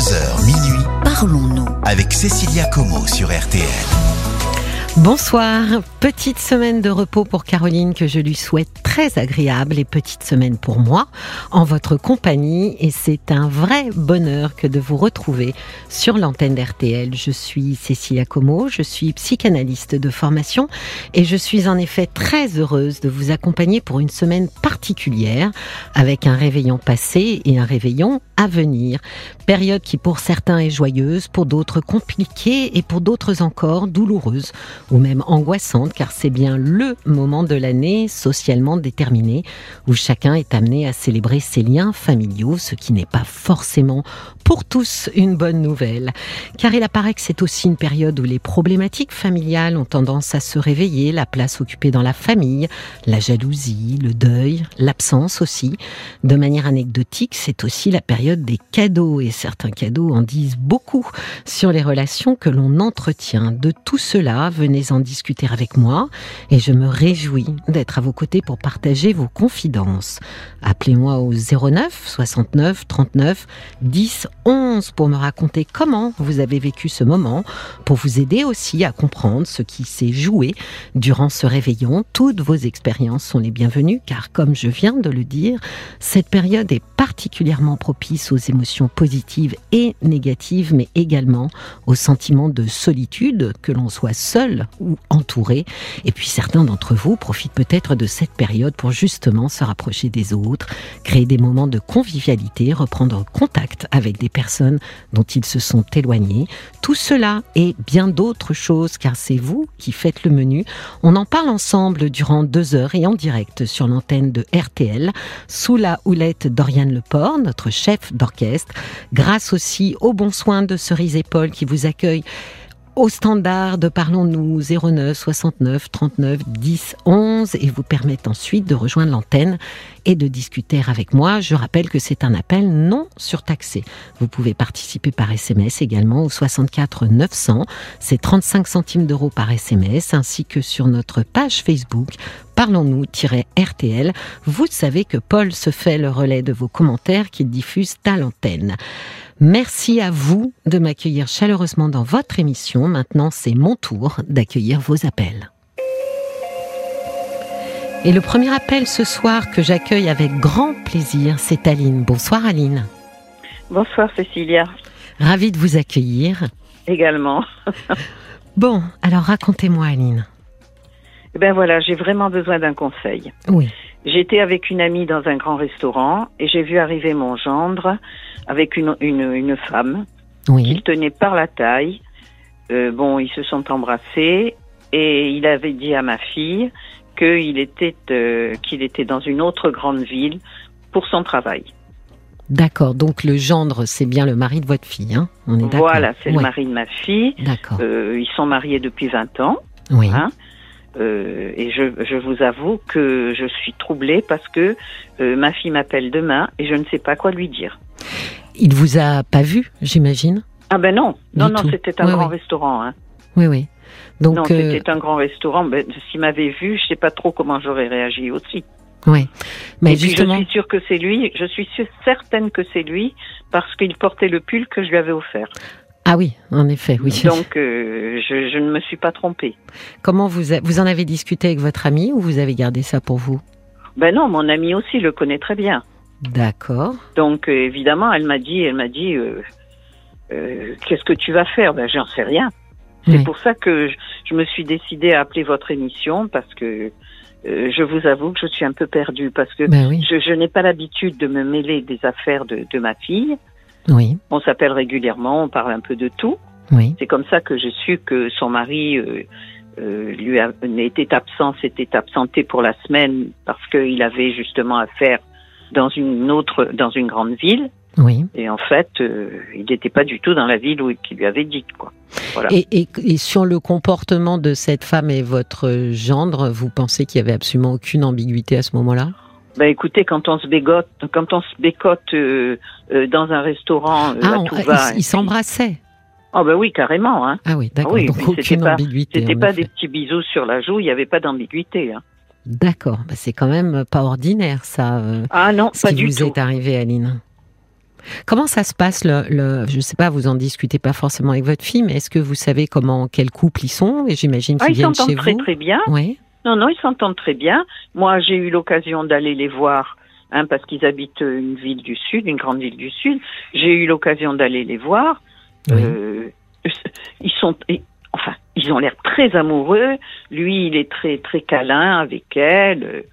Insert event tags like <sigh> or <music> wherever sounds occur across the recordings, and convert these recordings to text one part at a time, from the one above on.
22h minuit, Parlons-nous. avec Cécilia Como sur RTL. Bonsoir, petite semaine de repos pour Caroline que je lui souhaite très agréable et petite semaine pour moi en votre compagnie et c'est un vrai bonheur que de vous retrouver sur l'antenne d'RTL. Je suis Cécilia Como, je suis psychanalyste de formation et je suis en effet très heureuse de vous accompagner pour une semaine particulière avec un réveillon passé et un réveillon à venir. Période qui pour certains est joyeuse, pour d'autres compliquée et pour d'autres encore douloureuse ou même angoissante car c'est bien le moment de l'année socialement déterminé où chacun est amené à célébrer ses liens familiaux, ce qui n'est pas forcément pour tous une bonne nouvelle. Car il apparaît que c'est aussi une période où les problématiques familiales ont tendance à se réveiller, la place occupée dans la famille, la jalousie, le deuil, l'absence aussi. De manière anecdotique, c'est aussi la période des cadeaux et certains cadeaux en disent beaucoup sur les relations que l'on entretient. De tout cela, venez en discuter avec moi et je me réjouis d'être à vos côtés pour partager vos confidences. Appelez-moi au 09 69 39 10 11 pour me raconter comment vous avez vécu ce moment, pour vous aider aussi à comprendre ce qui s'est joué durant ce réveillon. Toutes vos expériences sont les bienvenues car comme je viens de le dire, cette période est particulièrement propice aux émotions positives et négatives mais également au sentiment de solitude, que l'on soit seul ou entouré. Et puis certains d'entre vous profitent peut-être de cette période pour justement se rapprocher des autres, créer des moments de convivialité, reprendre contact avec des personnes dont ils se sont éloignés. Tout cela et bien d'autres choses, car c'est vous qui faites le menu. On en parle ensemble durant deux heures et en direct sur l'antenne de RTL, sous la houlette d'Oriane Leport, notre chef d'orchestre, grâce aussi aux bons soins de Cerise et Paul qui vous accueille au standard de Parlons-nous 09 69 39 10 11 et vous permettent ensuite de rejoindre l'antenne et de discuter avec moi. Je rappelle que c'est un appel non surtaxé. Vous pouvez participer par SMS également au 64 900. C'est 35 centimes d'euros par SMS ainsi que sur notre page Facebook Parlons-nous-RTL. Vous savez que Paul se fait le relais de vos commentaires qu'il diffuse à l'antenne. Merci à vous de m'accueillir chaleureusement dans votre émission. Maintenant, c'est mon tour d'accueillir vos appels. Et le premier appel ce soir que j'accueille avec grand plaisir, c'est Aline. Bonsoir Aline. Bonsoir Cécilia, Ravie de vous accueillir. également. <laughs> Bon, alors racontez-moi Aline. Eh ben voilà, j'ai vraiment besoin d'un conseil. Oui. J'étais avec une amie dans un grand restaurant et j'ai vu arriver mon gendre avec une, une, une femme Oui. qu'il tenait par la taille. Euh, bon, ils se sont embrassés et il avait dit à ma fille qu'il était euh, qu'il était dans une autre grande ville pour son travail. D'accord. Donc le gendre, c'est bien le mari de votre fille, hein On est d'accord. Voilà, c'est le mari de ma fille. D'accord. Euh, ils sont mariés depuis 20 ans. oui. hein. Euh, et je, je vous avoue que je suis troublée parce que euh, ma fille m'appelle demain et je ne sais pas quoi lui dire. Il vous a pas vu, j'imagine. Ah ben non, non, non, c'était un Oui, grand oui. restaurant. Hein. Oui, oui. Donc, non, euh, c'était un grand restaurant. Ben, S'il m'avait vu, je sais pas trop comment j'aurais réagi aussi. ouais. Mais et puis justement, je suis sûre que c'est lui. Je suis sûre- certaine que c'est lui parce qu'il portait le pull que je lui avais offert. ah oui, en effet, oui. Donc euh, je, je ne me suis pas trompée. Comment vous a- vous en avez discuté avec votre ami ou vous avez gardé ça pour vous? Ben non, mon ami aussi le connaît très bien. D'accord. Donc euh, évidemment, elle m'a dit, elle m'a dit, euh, euh, qu'est-ce que tu vas faire? Ben j'en sais rien. C'est Oui. pour ça que je, je me suis décidée à appeler votre émission parce que euh, je vous avoue que je suis un peu perdue parce que Ben oui. je, je n'ai pas l'habitude de me mêler des affaires de, de ma fille. Oui. On s'appelle régulièrement, on parle un peu de tout. Oui. C'est comme ça que j'ai su que son mari euh, euh, lui a, était absent, s'était absenté pour la semaine parce qu'il avait justement affaire dans une autre, dans une grande ville. Oui. Et en fait, euh, il n'était pas du tout dans la ville où qui lui avait dit quoi. Voilà. Et, et, et sur le comportement de cette femme et votre gendre, vous pensez qu'il y avait absolument aucune ambiguïté à ce moment-là? Ben écoutez, quand on se bégote, quand on se bécote euh, euh, dans un restaurant Ah, à on- tout va, ils s'embrassaient. Oh ben oui, carrément. Hein. Ah oui, d'accord. oui, Donc oui, c'était aucune pas- ambiguïté. C'était pas effet. des petits bisous sur la joue, il n'y avait pas d'ambiguïté. Hein. D'accord. Bah, c'est quand même pas ordinaire, ça. euh, Ah non, ce pas qui du vous tout. est arrivé, Aline. Comment ça se passe le, le je sais pas, vous en discutez pas forcément avec votre fille, mais est-ce que vous savez comment quel couple ils sont? Et j'imagine Ah, qu'ils viennent chez très vous. très bien. Oui. Non, non, ils s'entendent très bien. Moi, j'ai eu l'occasion d'aller les voir, hein, parce qu'ils habitent une ville du sud, une grande ville du sud. J'ai eu l'occasion d'aller les voir. Oui. Euh, ils sont, et- enfin, ils ont l'air très amoureux. Lui, il est très très câlin avec elle.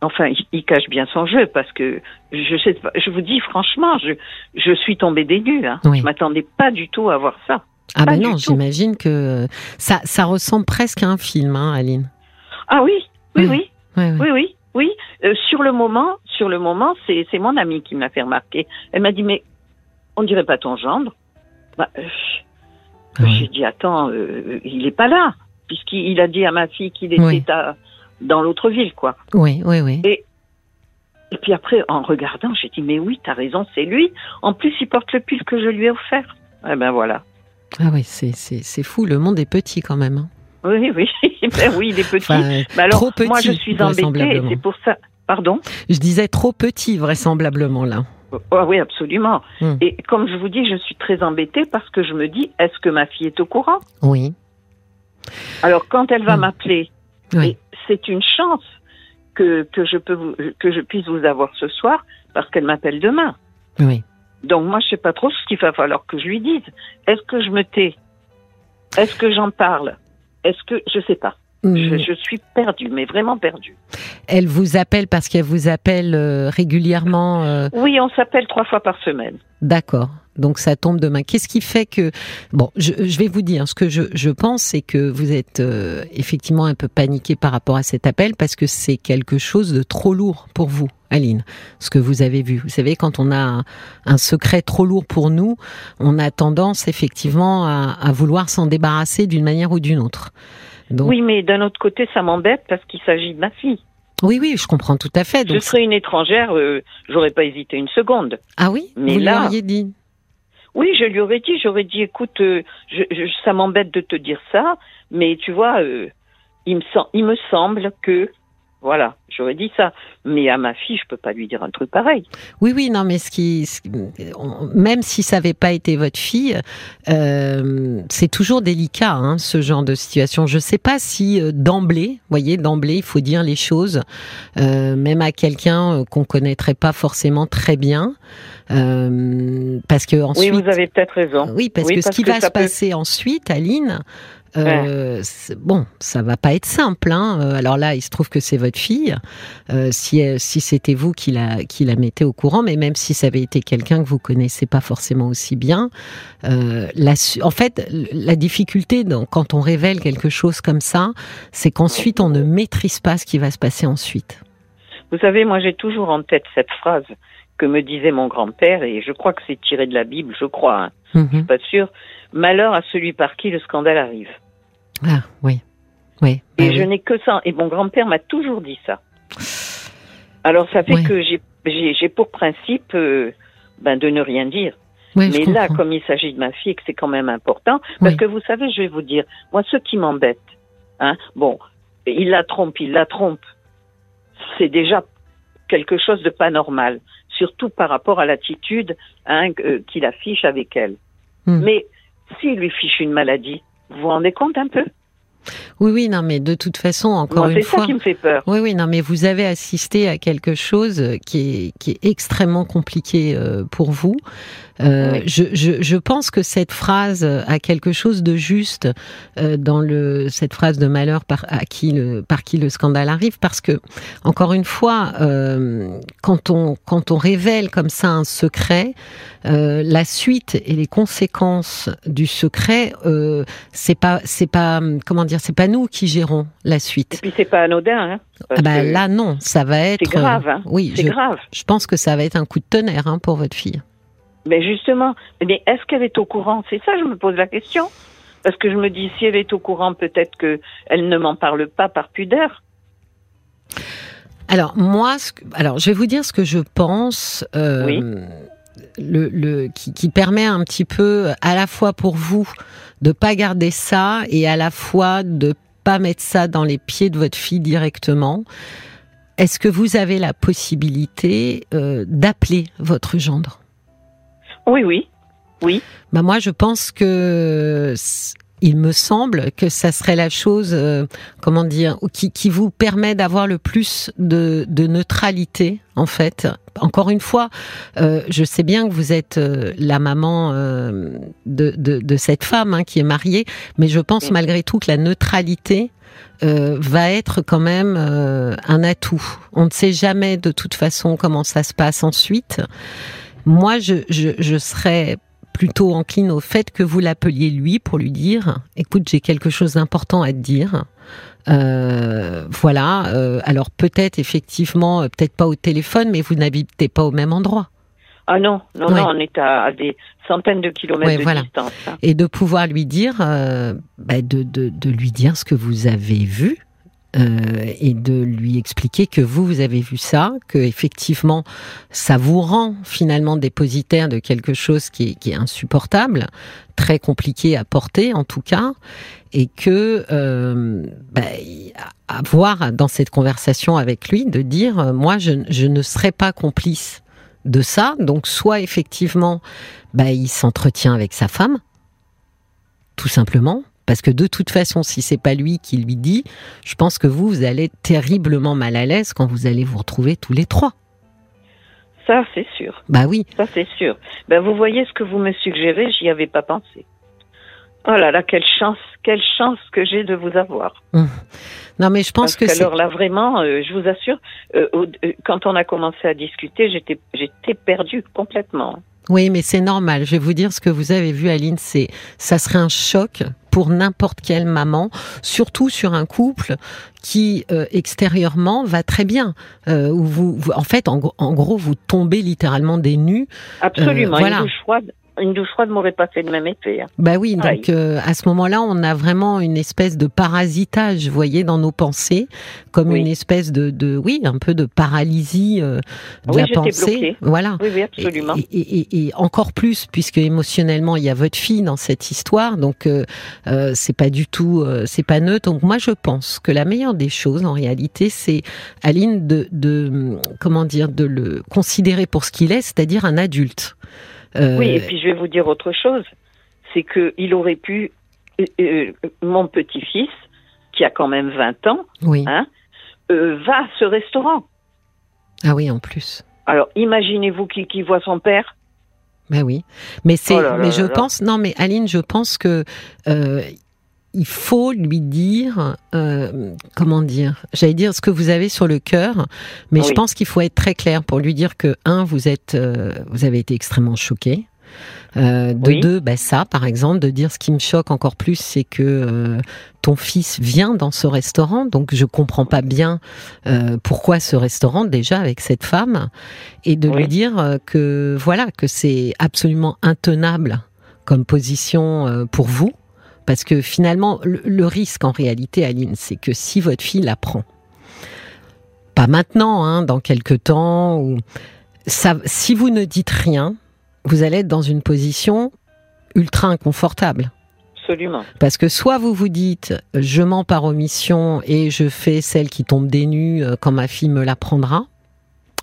Enfin, il, cache bien son jeu parce que je sais pas. Je vous dis franchement, je je suis tombée des nues. Hein. Oui. Je m'attendais pas du tout à voir ça. Ah ben du non, j'imagine que ça, ça ressemble presque à un film, hein, Aline. Ah oui, oui, Oui. oui. Oui, oui, oui. Euh, sur le moment, sur le moment, c'est c'est mon amie qui me l'a fait remarquer. Elle m'a dit mais on dirait pas ton gendre. Bah, euh, Ah. J'ai dit attends, euh, il est pas là puisqu'il il a dit à ma fille qu'il était Oui. à- dans l'autre ville quoi. Oui, oui, oui. Et puis après en regardant, j'ai dit mais oui, t'as raison, c'est lui. En plus, il porte le pull que je lui ai offert. Eh ben voilà. Ah oui, c'est, fou, le monde est petit quand même. hein. Oui, oui, <laughs> ben oui, il est petit. Enfin, Mais alors, trop petit, moi, je suis embêtée. et. C'est pour ça. Pardon? je disais trop petit, vraisemblablement, là. Oh, oui, absolument. Hmm. Et comme je vous dis, je suis très embêtée parce que je me dis, est-ce que ma fille est au courant? Oui. Alors, quand elle va Hmm. m'appeler, Oui. c'est une chance que, que, je peux vous, que je puisse vous avoir ce soir parce qu'elle m'appelle demain. Oui. Donc, moi, je sais pas trop ce qu'il va falloir que je lui dise. Est-ce que je me tais? Est-ce que j'en parle? Est-ce que... Je sais pas. Je, Mm. je suis perdue, mais vraiment perdue. Elle vous appelle parce qu'elle vous appelle euh, régulièrement. euh, Oui, on s'appelle trois fois par semaine. D'accord. Donc ça tombe demain. Qu'est-ce qui fait que bon, je, je vais vous dire ce que je, je pense, c'est que vous êtes euh, effectivement un peu paniqué par rapport à cet appel parce que c'est quelque chose de trop lourd pour vous, Aline. Ce que vous avez vu. Vous savez, quand on a un, un secret trop lourd pour nous, on a tendance effectivement à, à vouloir s'en débarrasser d'une manière ou d'une autre. Donc, Oui, mais d'un autre côté, ça m'embête parce qu'il s'agit de ma fille. oui, oui, je comprends tout à fait. je Donc, serais une étrangère, euh, j'aurais pas hésité une seconde. ah oui, Mais vous là- l'auriez dit. Oui, je lui aurais dit, j'aurais dit, écoute, euh, je, je- ça m'embête de te dire ça, mais tu vois, euh, il, me sem- il me semble que, voilà, j'aurais dit ça. Mais à ma fille, je peux pas lui dire un truc pareil. Oui, oui, non, mais ce qui, ce- même si ça n'avait pas été votre fille, euh, c'est toujours délicat, hein, ce genre de situation. Je ne sais pas si euh, d'emblée, voyez, d'emblée, il faut dire les choses, euh, même à quelqu'un euh, qu'on connaîtrait pas forcément très bien, euh, parce que ensuite, oui, vous avez peut-être raison. oui, parce Oui, que ce qui que va se peut- passer ensuite, Aline, euh, bon, ça va pas être simple. Hein. Euh, Alors là, il se trouve que c'est votre fille. Euh, si si c'était vous qui la qui la mettez au courant, mais même si ça avait été quelqu'un que vous connaissez pas forcément aussi bien, euh, la en fait, la difficulté dans- quand on révèle quelque chose comme ça, c'est qu'ensuite on ne maîtrise pas ce qui va se passer ensuite. Vous savez, moi, j'ai toujours en tête cette phrase que me disait mon grand-père, et je crois que c'est tiré de la Bible, je crois, hein, Mhm. je suis pas sûre. Malheur à celui par qui le scandale arrive. Ah oui, oui. Et bah je n'ai que ça. Et mon grand-père m'a toujours dit ça. Alors ça fait que j'ai- pour principe euh, ben, de ne rien dire. Mais là, comprends. comme il s'agit de ma fille, et que c'est quand même important, parce que vous savez, je vais vous dire, moi, ce qui m'embête, hein, bon, il la trompe, il la trompe, c'est déjà quelque chose de pas normal, surtout par rapport à l'attitude hein, que- qu'il affiche avec elle. Hmm. Mais s'il lui fiche une maladie, vous vous rendez compte un peu Oui, oui, non, mais de toute façon, encore une c'est fois. ça qui me fait peur. Oui, oui, non, mais vous avez assisté à quelque chose qui est, qui est extrêmement compliqué euh, pour vous. Euh, Oui. je, je, je pense que cette phrase a quelque chose de juste euh, dans le cette phrase de malheur par à qui le par qui le scandale arrive parce que encore une fois euh, quand on quand on révèle comme ça un secret la suite et les conséquences du secret c'est pas c'est pas comment dire c'est pas nous qui gérons la Et suite puis c'est pas anodin, hein, ah bah, là non ça va être c'est grave, hein. oui c'est je, grave. je pense que ça va être un coup de tonnerre hein, pour votre fille Mais justement, mais est-ce qu'elle est au courant? C'est ça, je me pose la question. Parce que je me dis, si elle est au courant, peut-être que elle ne m'en parle pas par pudeur. Alors moi, ce que- alors je vais vous dire ce que je pense. euh, Oui. Le, le, qui, qui permet un petit peu, à la fois pour vous, de pas garder ça et à la fois de pas mettre ça dans les pieds de votre fille directement. Est-ce que vous avez la possibilité euh, d'appeler votre gendre? Oui, oui, oui. Bah moi, je pense que il me semble que ça serait la chose, euh, comment dire, qui, qui vous permet d'avoir le plus de, de, neutralité, en fait. Encore une fois, euh, je sais bien que vous êtes euh, la maman de, de, de, cette femme hein, qui est mariée, mais je pense malgré tout que la neutralité va être quand même un atout. On ne sait jamais de toute façon comment ça se passe ensuite. Moi, je, je, je serais plutôt encline au fait que vous l'appeliez lui pour lui dire écoute j'ai quelque chose d'important à te dire. Euh, voilà euh, alors peut-être effectivement euh, peut-être pas au téléphone mais vous n'habitez pas au même endroit. Ah non non non on est à, des centaines de kilomètres de distance hein. et de pouvoir lui dire bah, de, de, de lui dire ce que vous avez vu euh, et de lui expliquer que vous, vous avez vu ça, que effectivement, ça vous rend finalement dépositaire de quelque chose qui est, insupportable, très compliqué à porter en tout cas, et que euh, bah, avoir dans cette conversation avec lui de dire, euh, moi, je, je ne serai pas complice de ça, donc soit effectivement, bah, il s'entretient avec sa femme, tout simplement, parce que de toute façon, si c'est pas lui qui lui dit, je pense que vous, vous allez être terriblement mal à l'aise quand vous allez vous retrouver tous les trois. Ça, c'est sûr. Bah oui. Ça, c'est sûr. Ben, vous voyez ce que vous me suggérez, j'y avais pas pensé. Oh là là, quelle chance, quelle chance que j'ai de vous avoir. Hum. Non, mais je pense Parce que alors là, vraiment, euh, je vous assure, euh, euh, quand on a commencé à discuter, j'étais, j'étais perdue complètement. Oui, mais c'est normal. Je vais vous dire ce que vous avez vu, Aline. C'est, ça serait un choc pour n'importe quelle maman, surtout sur un couple qui euh, extérieurement va très bien. Euh, où vous, en fait, en, en, gros, vous tombez littéralement des nues. Absolument. Euh, voilà. Douche froide une douche froide m'aurait pas fait le même effet. Hein. Bah oui, donc euh, à ce moment-là, on a vraiment une espèce de parasitage, vous voyez, dans nos pensées, comme une espèce de, de, oui, un peu de paralysie euh, de oui, la pensée. Bloquée. Voilà. Oui, oui, absolument. Et, et, et, et, encore plus, puisque émotionnellement, il y a votre fille dans cette histoire, donc euh, euh c'est pas du tout, euh, c'est pas neutre. Donc moi, je pense que la meilleure des choses, en réalité, c'est Aline de, de, comment dire, de le considérer pour ce qu'il est, c'est-à-dire un adulte. Euh... Oui, et puis je vais vous dire autre chose, c'est que il aurait pu, euh, euh, mon petit-fils, qui a quand même 20 ans, oui. hein, euh, va à ce restaurant. Ah oui, en plus. Alors, imaginez-vous qui, qui voit son père. Ben oui, mais c'est, Oh mais je là là. pense, non, mais Aline, je pense que euh, il faut lui dire, euh, comment dire, j'allais dire ce que vous avez sur le cœur, mais je pense qu'il faut être très clair pour lui dire que un, vous êtes, euh, vous avez été extrêmement choqué. Euh, de Oui. deux, bah ça, par exemple, de dire ce qui me choque encore plus, c'est que euh, ton fils vient dans ce restaurant, donc je comprends pas bien euh, pourquoi ce restaurant déjà avec cette femme, et de Oui. lui dire que voilà que c'est absolument intenable comme position pour vous, parce que finalement le, le risque en réalité, Aline, c'est que si votre fille l'apprend, pas maintenant, hein, dans quelques temps, ou ça, si vous ne dites rien, vous allez être dans une position ultra inconfortable. Absolument. Parce que soit vous vous dites, je mens par omission et je fais celle qui tombe des nues euh, quand ma fille me l'apprendra.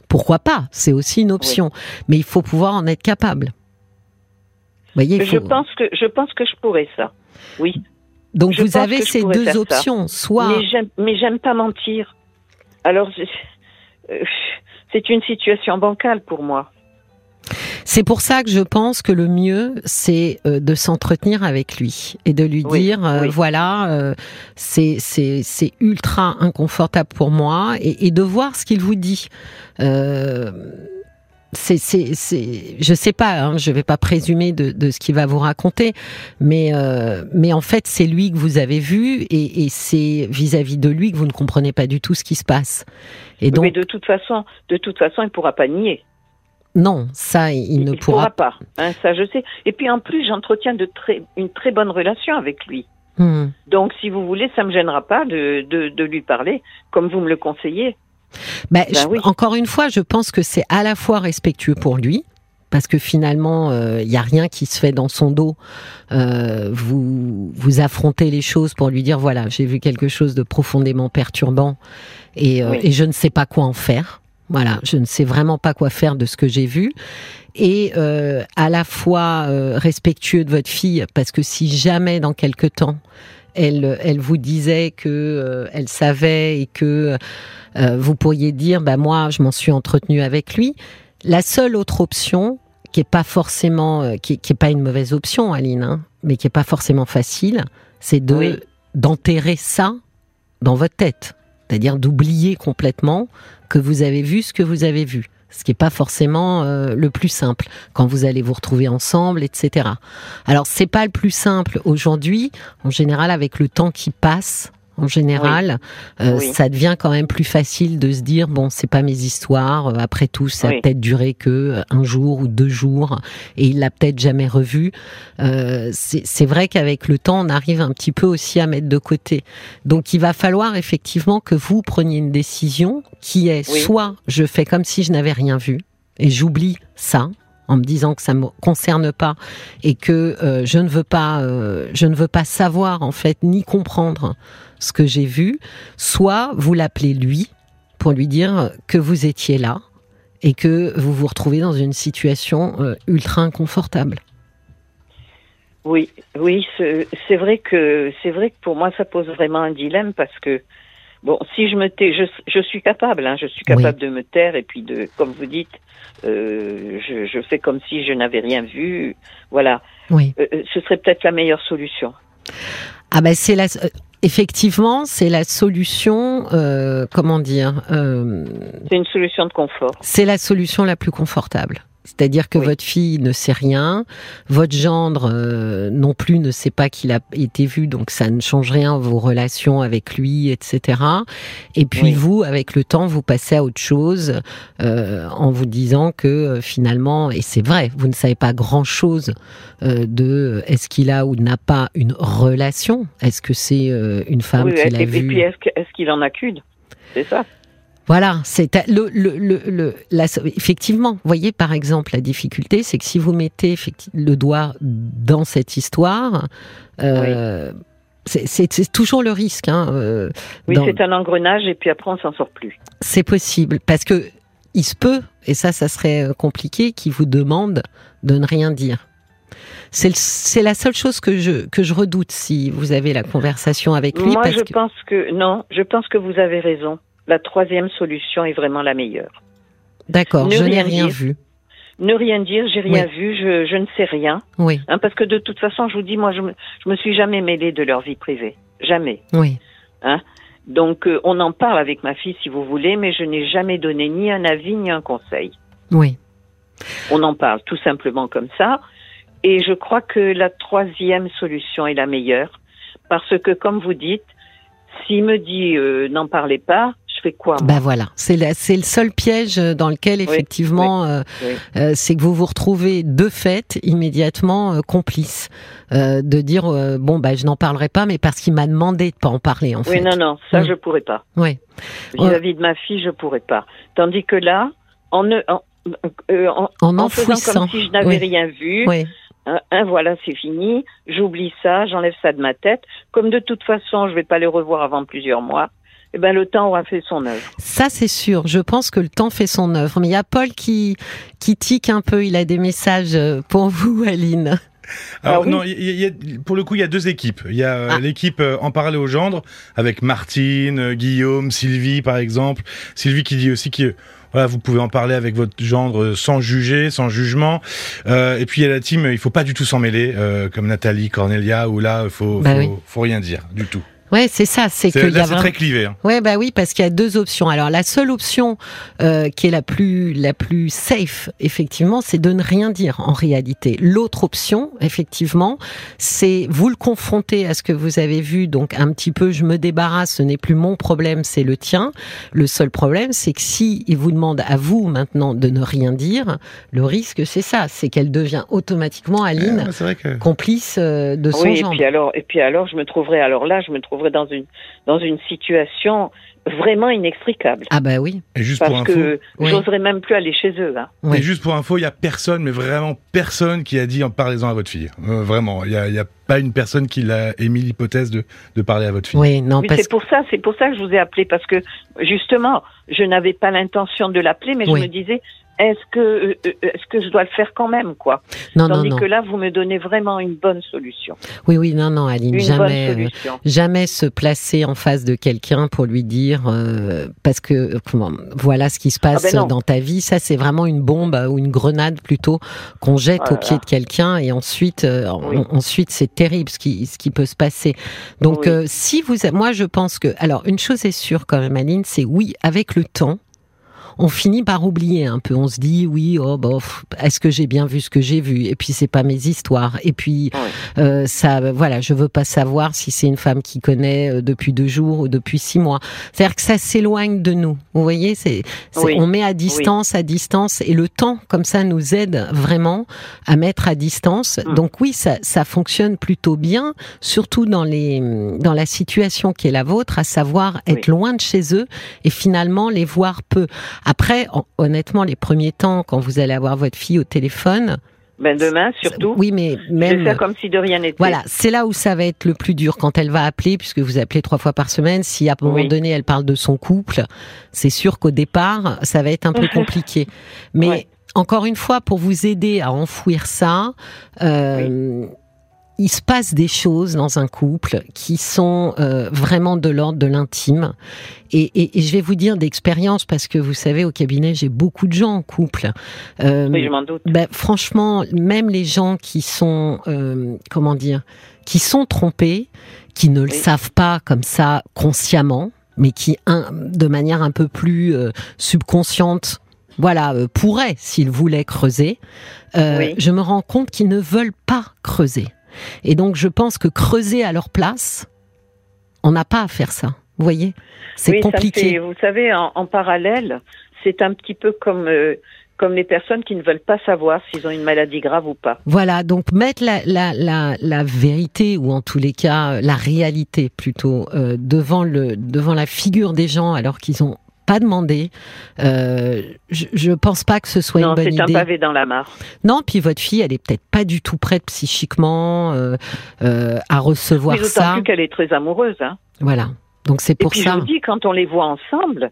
Pourquoi pas? C'est aussi une option. Mais il faut pouvoir en être capable. Vous voyez, Je pense que je pense que je pourrais ça. Oui. Donc je vous avez ces deux ça. options. Soit Mais j'aime pas mentir. Alors euh, c'est une situation bancale pour moi. C'est pour ça que je pense que le mieux, c'est euh, de s'entretenir avec lui et de lui Oui, dire, euh, voilà, euh, c'est c'est c'est ultra inconfortable pour moi et, et de voir ce qu'il vous dit. Euh, c'est c'est c'est, je sais pas, hein, je vais pas présumer de, de ce qu'il va vous raconter, mais euh, mais en fait c'est lui que vous avez vu et, et c'est vis-à-vis de lui que vous ne comprenez pas du tout ce qui se passe. Et donc Mais de toute façon, de toute façon, il pourra pas nier. non, ça il, il ne il pourra pas. Hein, ça je sais. Et puis en plus, j'entretiens de très une très bonne relation avec lui. Hmm. Donc si vous voulez, ça me gênera pas de de, de lui parler comme vous me le conseillez. Ben, Ben je- oui. Encore une fois, je pense que c'est à la fois respectueux pour lui, parce que finalement, il n'y a rien qui se fait dans son dos. Euh, vous, vous affrontez les choses pour lui dire, voilà, j'ai vu quelque chose de profondément perturbant et, euh, Oui. et je ne sais pas quoi en faire. Voilà, je ne sais vraiment pas quoi faire de ce que j'ai vu. Et euh, à la fois euh, respectueux de votre fille, parce que si jamais dans quelque temps, elle, elle vous disait que euh, elle savait et que euh, vous pourriez dire, bah moi, je m'en suis entretenue avec lui. La seule autre option, qui est pas forcément, euh, qui, qui est pas une mauvaise option, Aline, hein, mais qui est pas forcément facile, c'est de Oui. d'enterrer ça dans votre tête, c'est-à-dire d'oublier complètement que vous avez vu ce que vous avez vu. Ce qui n'est pas forcément euh, le plus simple quand vous allez vous retrouver ensemble, etc. Alors c'est pas le plus simple aujourd'hui. En général, avec le temps qui passe, en général, euh, Oui. ça devient quand même plus facile de se dire bon, c'est pas mes histoires. euh, Après tout, ça a peut-être duré que euh, un jour ou deux jours, et il l'a peut-être jamais revu. Euh, c'est vrai qu'avec le temps, on arrive un petit peu aussi à mettre de côté. Donc, il va falloir effectivement que vous preniez une décision qui est soit je fais comme si je n'avais rien vu et j'oublie ça en me disant que ça me concerne pas et que euh, je ne veux pas, euh, je ne veux pas savoir en fait ni comprendre ce que j'ai vu. Soit vous l'appelez lui pour lui dire que vous étiez là et que vous vous retrouvez dans une situation euh, ultra inconfortable. Oui, oui, c'est vrai que c'est vrai que pour moi ça pose vraiment un dilemme parce que bon, si je me tais, je, je suis capable, hein, je suis capable de me taire et puis de, comme vous dites, euh, je, je fais comme si je n'avais rien vu, voilà. Oui. Euh, ce serait peut-être la meilleure solution. Ah ben c'est la effectivement c'est la solution euh, comment dire euh, C'est une solution de confort. c'est la solution la plus confortable. C'est-à-dire que Oui. votre fille ne sait rien, votre gendre euh, non plus ne sait pas qu'il a été vu, donc ça ne change rien vos relations avec lui, etc. Et puis Oui. vous, avec le temps, vous passez à autre chose euh, en vous disant que euh, finalement, et c'est vrai, vous ne savez pas grand-chose euh, de est-ce qu'il a ou n'a pas une relation, est-ce que c'est euh, une femme Oui, qu'il et, a et vue? puis est-ce que- est-ce qu'il en a qu'une? C'est ça. Voilà, c'est le, le, le, le- la- effectivement. Vous voyez, par exemple, la difficulté, c'est que si vous mettez le doigt dans cette histoire, euh, c'est- toujours le risque. Hein, euh, Oui, dans- c'est un engrenage et puis après on s'en sort plus. c'est possible parce que il se peut, et ça, ça serait euh, compliqué, qu'il vous demande de ne rien dire. C'est la seule chose que je que je redoute si vous avez la conversation avec lui. Moi, parce je que- pense que non, je pense que vous avez raison. La troisième solution est vraiment la meilleure. D'accord, ne je n'ai rien dire. vu. Ne rien dire, j'ai rien Oui. vu, je, je ne sais rien. Oui, Hein, parce que de toute façon, je vous dis, moi, je me, je me suis jamais mêlée de leur vie privée. Jamais. oui, Donc, euh, on en parle avec ma fille, si vous voulez, mais je n'ai jamais donné ni un avis, ni un conseil. oui. On en parle tout simplement comme ça. Et je crois que la troisième solution est la meilleure. Parce que, comme vous dites, s'il me dit euh, n'en parlez pas, fais quoi moi Ben voilà, c'est le seul piège dans lequel effectivement, euh, oui. euh, c'est que vous vous retrouvez de fait immédiatement euh, complice de dire bon bah je n'en parlerai pas, mais parce qu'il m'a demandé de pas en parler en Oui, fait. non, non, ça, Mm. je pourrais pas. Ouais. Vis-à-vis de ma fille, je pourrais pas. Tandis que là, en, ne- en, en, En en faisant comme si je n'avais Oui. rien vu, hein, voilà, c'est fini, j'oublie ça, j'enlève ça de ma tête. Comme de toute façon, je vais pas les revoir avant plusieurs mois, eh ben le temps aura fait son œuvre. Ça c'est sûr. Je pense que le temps fait son œuvre. Mais il y a Paul qui qui tique un peu. Il a des messages euh, pour vous, Aline. Alors Ah oui non, il y a- il y a- pour le coup, il y a deux équipes. Il y a euh, Ah. l'équipe euh, En parler au gendre avec Martine, Guillaume, Sylvie par exemple. Sylvie qui dit aussi que voilà, vous pouvez en parler avec votre gendre sans juger, sans jugement. Euh, et puis il y a la team, il faut pas du tout s'en mêler, euh, comme Nathalie, Cornelia, où là, il faut, Bah faut, oui. faut rien dire du tout. Ouais, c'est ça. C'est y là, a c'est vraiment- très clivé. Hein. Ouais, bah oui, parce qu'il y a deux options. Alors la seule option euh, qui est la plus la plus safe, effectivement, c'est de ne rien dire en réalité. L'autre option, effectivement, c'est vous le confronter à ce que vous avez vu. Donc un petit peu, je me débarrasse. Ce n'est plus mon problème, c'est le tien. Le seul problème, c'est que si il vous demande à vous maintenant de ne rien dire, le risque c'est ça, c'est qu'elle devient automatiquement Aline Ah, que. complice euh, de son Oui, et puis alors, et puis alors, je me trouverai alors là, je me trouverai dans une dans une situation vraiment inextricable. Ah bah oui. Et juste pour Parce info, que Oui. j'oserais même plus aller chez eux. Hein. Et juste pour info, il y a personne, mais vraiment personne qui a dit en parlez-en à votre fille. Euh, vraiment, il y a, pas une personne qui l'a émis l'hypothèse de, de parler à votre fille. Oui, non, Oui, parce c'est pour ça, c'est pour ça que je vous ai appelé parce que justement, je n'avais pas l'intention de l'appeler, mais Oui. je me disais, est-ce que euh, euh, est-ce que je dois le faire quand même, quoi? Non, non, Tandis non. que là, vous me donnez vraiment une bonne solution, Oui, oui, non, non, Aline, une jamais. euh, jamais se placer en face de quelqu'un pour lui dire euh, parce que comment voilà ce qui se passe Ah ben non. dans ta vie ça c'est vraiment une bombe ou une grenade plutôt qu'on jette Oh au pied de quelqu'un et ensuite euh, ensuite c'est terrible ce qui ce qui peut se passer donc Oui. euh, si vous moi je pense que alors une chose est sûre quand même Aline c'est oui avec le temps on finit par oublier un peu. On se dit oui, oh bof, est-ce que j'ai bien vu ce que j'ai vu? Et puis c'est pas mes histoires. Et puis Oui. euh, ça, voilà, je veux pas savoir si c'est une femme qui connaît euh, depuis deux jours ou depuis six mois. C'est-à-dire que ça s'éloigne de nous. Vous voyez, c'est, Oui. on met à distance, à distance, et le temps comme ça nous aide vraiment à mettre à distance. Mm. Donc oui, ça, ça fonctionne plutôt bien, surtout dans les, dans la situation qui est la vôtre, à savoir être loin de chez eux et finalement les voir peu. Après, hon- honnêtement, les premiers temps, quand vous allez avoir votre fille au téléphone, Ben demain, surtout, oui, mais même faire comme si de rien n'était. voilà, c'est là où ça va être le plus dur quand elle va appeler, puisque vous appelez trois fois par semaine. Si à un moment Oui. donné elle parle de son couple, c'est sûr qu'au départ ça va être un peu <laughs> compliqué. Mais Ouais. encore une fois, pour vous aider à enfouir ça. euh, Il se passe des choses dans un couple qui sont euh, vraiment de l'ordre de l'intime. Et, et- et je vais vous dire d'expérience, parce que vous savez, au cabinet, j'ai beaucoup de gens en couple. Euh, Oui, je m'en doute. ben, franchement, même les gens qui sont, euh, comment dire, qui sont trompés, qui ne le savent pas comme ça consciemment, mais qui, un, de manière un peu plus euh, subconsciente, voilà, euh, pourraient, s'ils voulaient creuser, euh, Oui. je me rends compte qu'ils ne veulent pas creuser. Et donc, je pense que creuser à leur place, on n'a pas à faire ça. Vous voyez? C'est oui, compliqué. fait- vous savez, en, en parallèle, c'est un petit peu comme euh, comme les personnes qui ne veulent pas savoir s'ils ont une maladie grave ou pas. Voilà, donc mettre la, la, la, la vérité, ou en tous les cas la réalité plutôt, euh, devant, le, devant la figure des gens alors qu'ils n'ont pas demandé, euh, je, je pense pas que ce soit non, une bonne c'est un idée. pavé dans la mare. Non, puis votre fille, elle est peut-être pas du tout prête psychiquement euh, euh, à recevoir ça. plus qu'elle est très amoureuse. Hein. Voilà, donc c'est Et pour puis ça. je vous dis, quand on les voit ensemble,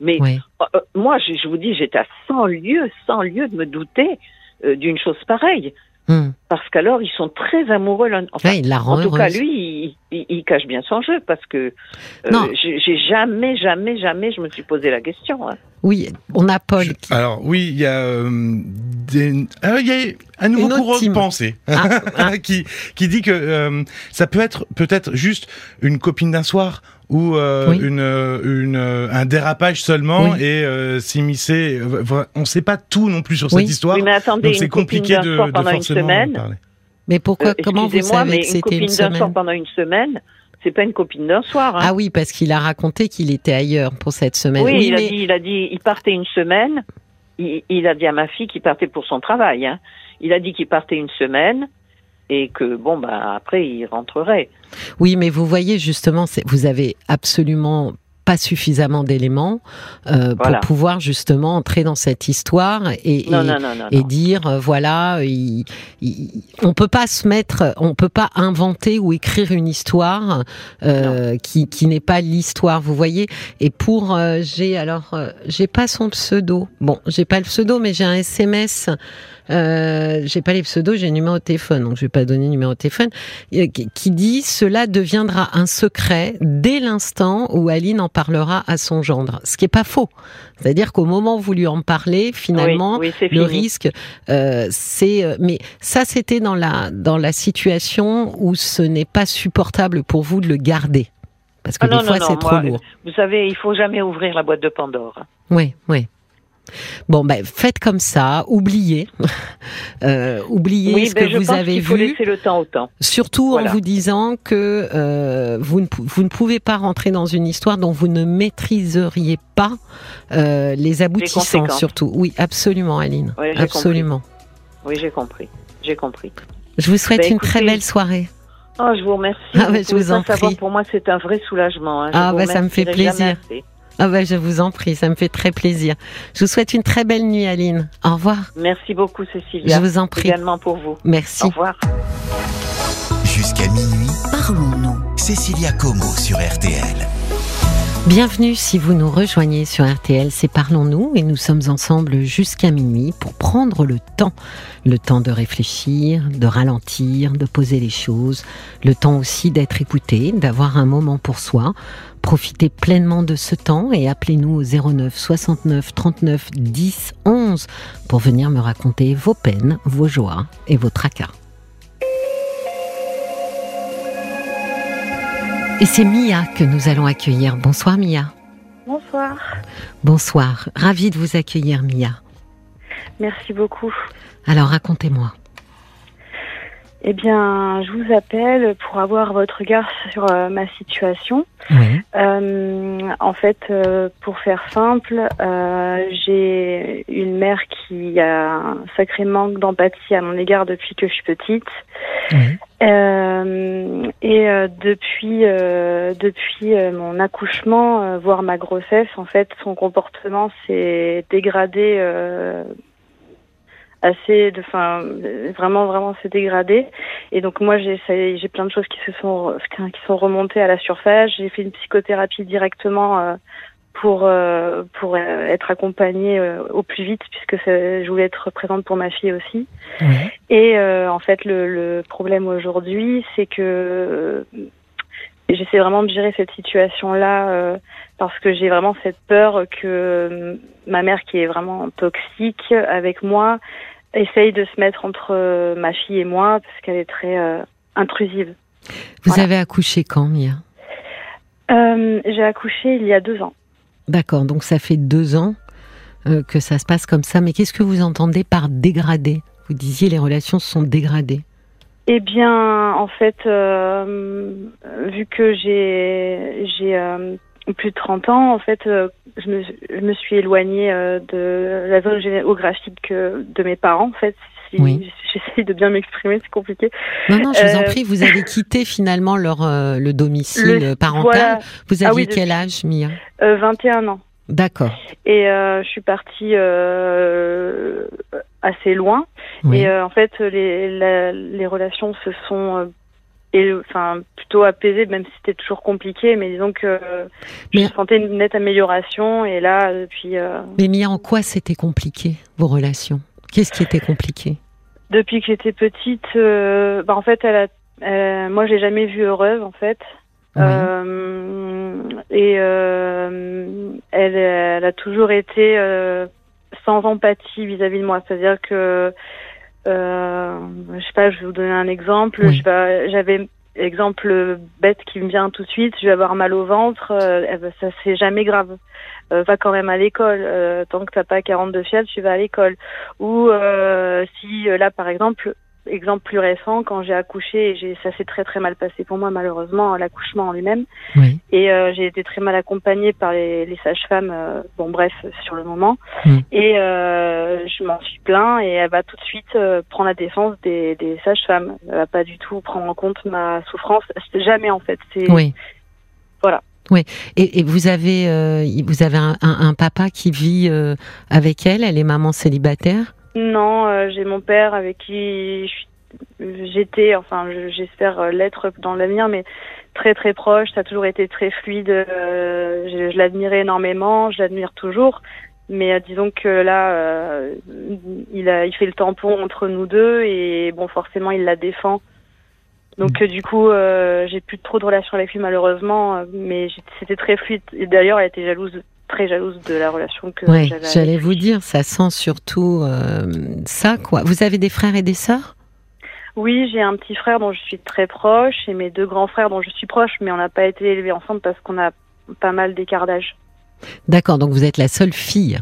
mais euh, moi, je, je vous dis, j'étais à 100 lieues, 100 lieues de me douter euh, d'une chose pareille. Hum. Parce qu'alors, ils sont très amoureux l'un. Enfin, Ouais, il la rend en tout cas, lui, il, il- il cache bien son jeu parce que euh, Non. j'ai jamais, jamais, jamais, je me suis posé la question. hein. Oui, on a Paul. qui- Alors oui, il y a euh, des... il y a un nouveau courant de pensée Ah, ah. <laughs> qui qui dit que euh, ça peut être peut-être juste une copine d'un soir ou euh, Oui. une une euh, un dérapage seulement Oui. et euh, s'immiscer. euh, On sait pas tout non plus sur Oui. cette histoire. Oui, mais attendez, donc une c'est copine compliqué d'un de, soir de pendant une forcément semaine. parler. Mais pourquoi Euh, Comment vous savez mais que une c'était copine une d'un soir semaine? pendant une semaine, c'est pas une copine d'un soir. hein. Ah oui, parce qu'il a raconté qu'il était ailleurs pour cette semaine. oui, il mais- a dit, il a dit, il partait une semaine. Il, il a dit à ma fille qu'il partait pour son travail. Hein. Il a dit qu'il partait une semaine et que bon bah après il rentrerait. Oui, mais vous voyez justement, vous avez absolument pas suffisamment d'éléments euh, Voilà. pour pouvoir justement entrer dans cette histoire et, Non et- non non non. et non. dire euh, voilà, il, il- on peut pas se mettre, on peut pas inventer ou écrire une histoire euh, qui, qui n'est pas l'histoire, vous voyez. Et pour euh, j'ai alors euh, j'ai pas son pseudo. Bon, j'ai pas le pseudo, mais j'ai un SMS. Euh, j'ai pas les pseudos, j'ai le numéro de téléphone, donc je vais pas donner le numéro de téléphone, qui dit cela deviendra un secret dès l'instant où Aline en parlera à son gendre. Ce qui est pas faux. C'est-à-dire qu'au moment où vous lui en parlez, finalement, oui, oui, c'est le fini. risque, euh, c'est. euh, Mais ça, c'était dans la dans la situation où ce n'est pas supportable pour vous de le garder, parce que Ah non, des fois c'est trop moi, lourd. Vous savez, il faut jamais ouvrir la boîte de Pandore. Oui, oui. Bon, ben faites comme ça, oubliez, <laughs> euh, oubliez oui, ce ben, que vous avez faut vu. le temps au temps. Surtout Voilà. en vous disant que euh, vous, ne, pou- vous ne pouvez pas rentrer dans une histoire dont vous ne maîtriseriez pas euh, les aboutissants, surtout. Oui, absolument, Aline. J'ai absolument. Oui, j'ai compris. J'ai compris. Je vous souhaite Ben, une très belle soirée. Oh, je vous remercie. Ah, ben, je vous en savoir, prie. Pour moi, c'est un vrai soulagement. hein. Ah, ben, ça me fait plaisir. Ah bah je vous en prie, ça me fait très plaisir. Je vous souhaite une très belle nuit, Aline. Au revoir. Merci beaucoup, Cécilia. Je vous en prie. Également pour vous. Merci. Au revoir. Jusqu'à minuit, parlons-nous. Cécilia Como sur RTL. Bienvenue si vous nous rejoignez sur RTL, c'est Parlons-nous et nous sommes ensemble jusqu'à minuit pour prendre le temps. Le temps de réfléchir, de ralentir, de poser les choses, le temps aussi d'être écouté, d'avoir un moment pour soi. Profitez pleinement de ce temps et appelez-nous au 09 69 39 10 11 pour venir me raconter vos peines, vos joies et vos tracas. Et c'est Mia que nous allons accueillir. Bonsoir Mia. Bonsoir. Bonsoir. Ravie de vous accueillir Mia. Merci beaucoup. Alors racontez-moi. Eh bien, je vous appelle pour avoir votre regard sur euh, ma situation. Oui. Euh, en fait, euh, pour faire simple, j'ai une mère qui a un sacré manque d'empathie à mon égard depuis que je suis petite. Oui. Et depuis depuis mon accouchement, voire ma grossesse, en fait, son comportement s'est dégradé assez, de, enfin, vraiment vraiment s'est dégradé. Et donc moi j'ai j'ai plein de choses qui se sont qui sont remontées à la surface. J'ai fait une psychothérapie directement. euh, pour euh, pour euh, être accompagnée euh, au plus vite puisque je voulais être présente pour ma fille aussi. Et euh, en fait, le, le problème aujourd'hui, c'est que euh, j'essaie vraiment de gérer cette situation-là euh, parce que j'ai vraiment cette peur que ma mère, qui est vraiment toxique avec moi, essaye de se mettre entre euh, ma fille et moi parce qu'elle est très euh, intrusive. Vous Voilà. avez accouché quand Mia? Euh, j'ai accouché il y a deux ans. D'accord, donc ça fait deux ans euh, que ça se passe comme ça. Mais qu'est-ce que vous entendez par dégradé? Vous disiez les relations se sont dégradées. Eh bien, en fait, vu que j'ai j'ai plus de 30 ans, en fait, euh, je, me, je me suis éloignée euh, de la zone géographique euh, de mes parents. En fait, si Oui. <laughs> j'essaye de bien m'exprimer, c'est compliqué. Non, non, je vous en prie, vous avez <laughs> quitté finalement leur, le domicile Le- parental. Voilà, Vous Ah aviez oui, quel âge, Mia? Euh, 21 ans. D'accord. Et euh, je suis partie euh, assez loin. Oui. Et euh, en fait, les, la- les relations se sont et, enfin, plutôt apaisées, même si c'était toujours compliqué. Mais disons que euh, Mais- je sentais une nette amélioration. Et là, depuis, euh, Mais Mia, en quoi c'était compliqué, vos relations? Qu'est-ce qui était compliqué? Depuis que j'étais petite, euh, bah, en fait, elle a, elle- moi, je l'ai jamais vue heureuse, en fait. Euh, et euh, elle, elle a toujours été euh, sans empathie vis-à-vis de moi. C'est-à-dire que, euh, je sais pas, je vais vous donner un exemple. Oui. Je J'avais exemple bête qui me vient tout de suite. Je vais avoir mal au ventre. euh, eh ben, ça c'est jamais grave. Euh, va quand même à l'école. Euh, tant que t'as pas 42 fièvres, tu vas à l'école. Ou euh, si euh, là, par exemple, exemple plus récent, quand j'ai accouché, j'ai, ça s'est très très mal passé pour moi malheureusement, l'accouchement en lui-même. Oui. Et euh, j'ai été très mal accompagnée par les, les sages-femmes, euh, bon bref, sur le moment. Mm. Et euh, je m'en suis plaint et elle va tout de suite prendre la défense des, des sages-femmes. Elle va pas du tout prendre en compte ma souffrance. Jamais en fait. C'est Oui. Voilà. Oui. Et, et vous avez, vous avez un, un- un papa qui vit avec elle? Elle est maman célibataire? Non, euh, j'ai mon père avec qui j'étais, enfin je- j'espère euh, l'être dans l'avenir, mais très très proche. Ça a toujours été très fluide. euh, je je l'admirais énormément, je l'admire toujours. Mais euh, disons que là, euh, il, a, il fait le tampon entre nous deux et bon, forcément, il la défend. Donc du coup, j'ai plus trop de relations avec lui malheureusement, mais c'était très fluide. Et d'ailleurs, elle était jalouse, très jalouse de la relation que Oui. j'avais. J'allais vous dire, ça sent surtout euh, ça, quoi. Vous avez des frères et des sœurs? Oui, j'ai un petit frère dont je suis très proche et mes deux grands frères dont je suis proche, mais on n'a pas été élevés ensemble parce qu'on a pas mal d'écart d'âge. D'accord. Donc vous êtes la seule fille.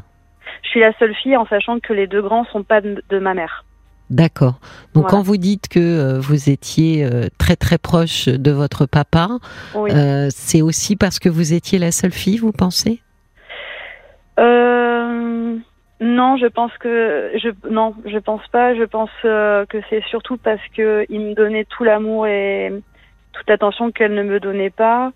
Je suis la seule fille en sachant que les deux grands sont pas de, de ma mère. D'accord. Donc Voilà. quand vous dites que euh, vous étiez euh, très très proche de votre papa, Oui. euh, c'est aussi parce que vous étiez la seule fille, vous pensez? Euh, non, je pense que je non, je pense pas. Je pense euh, que c'est surtout parce que il me donnait tout l'amour et toute l'attention qu'elle ne me donnait pas.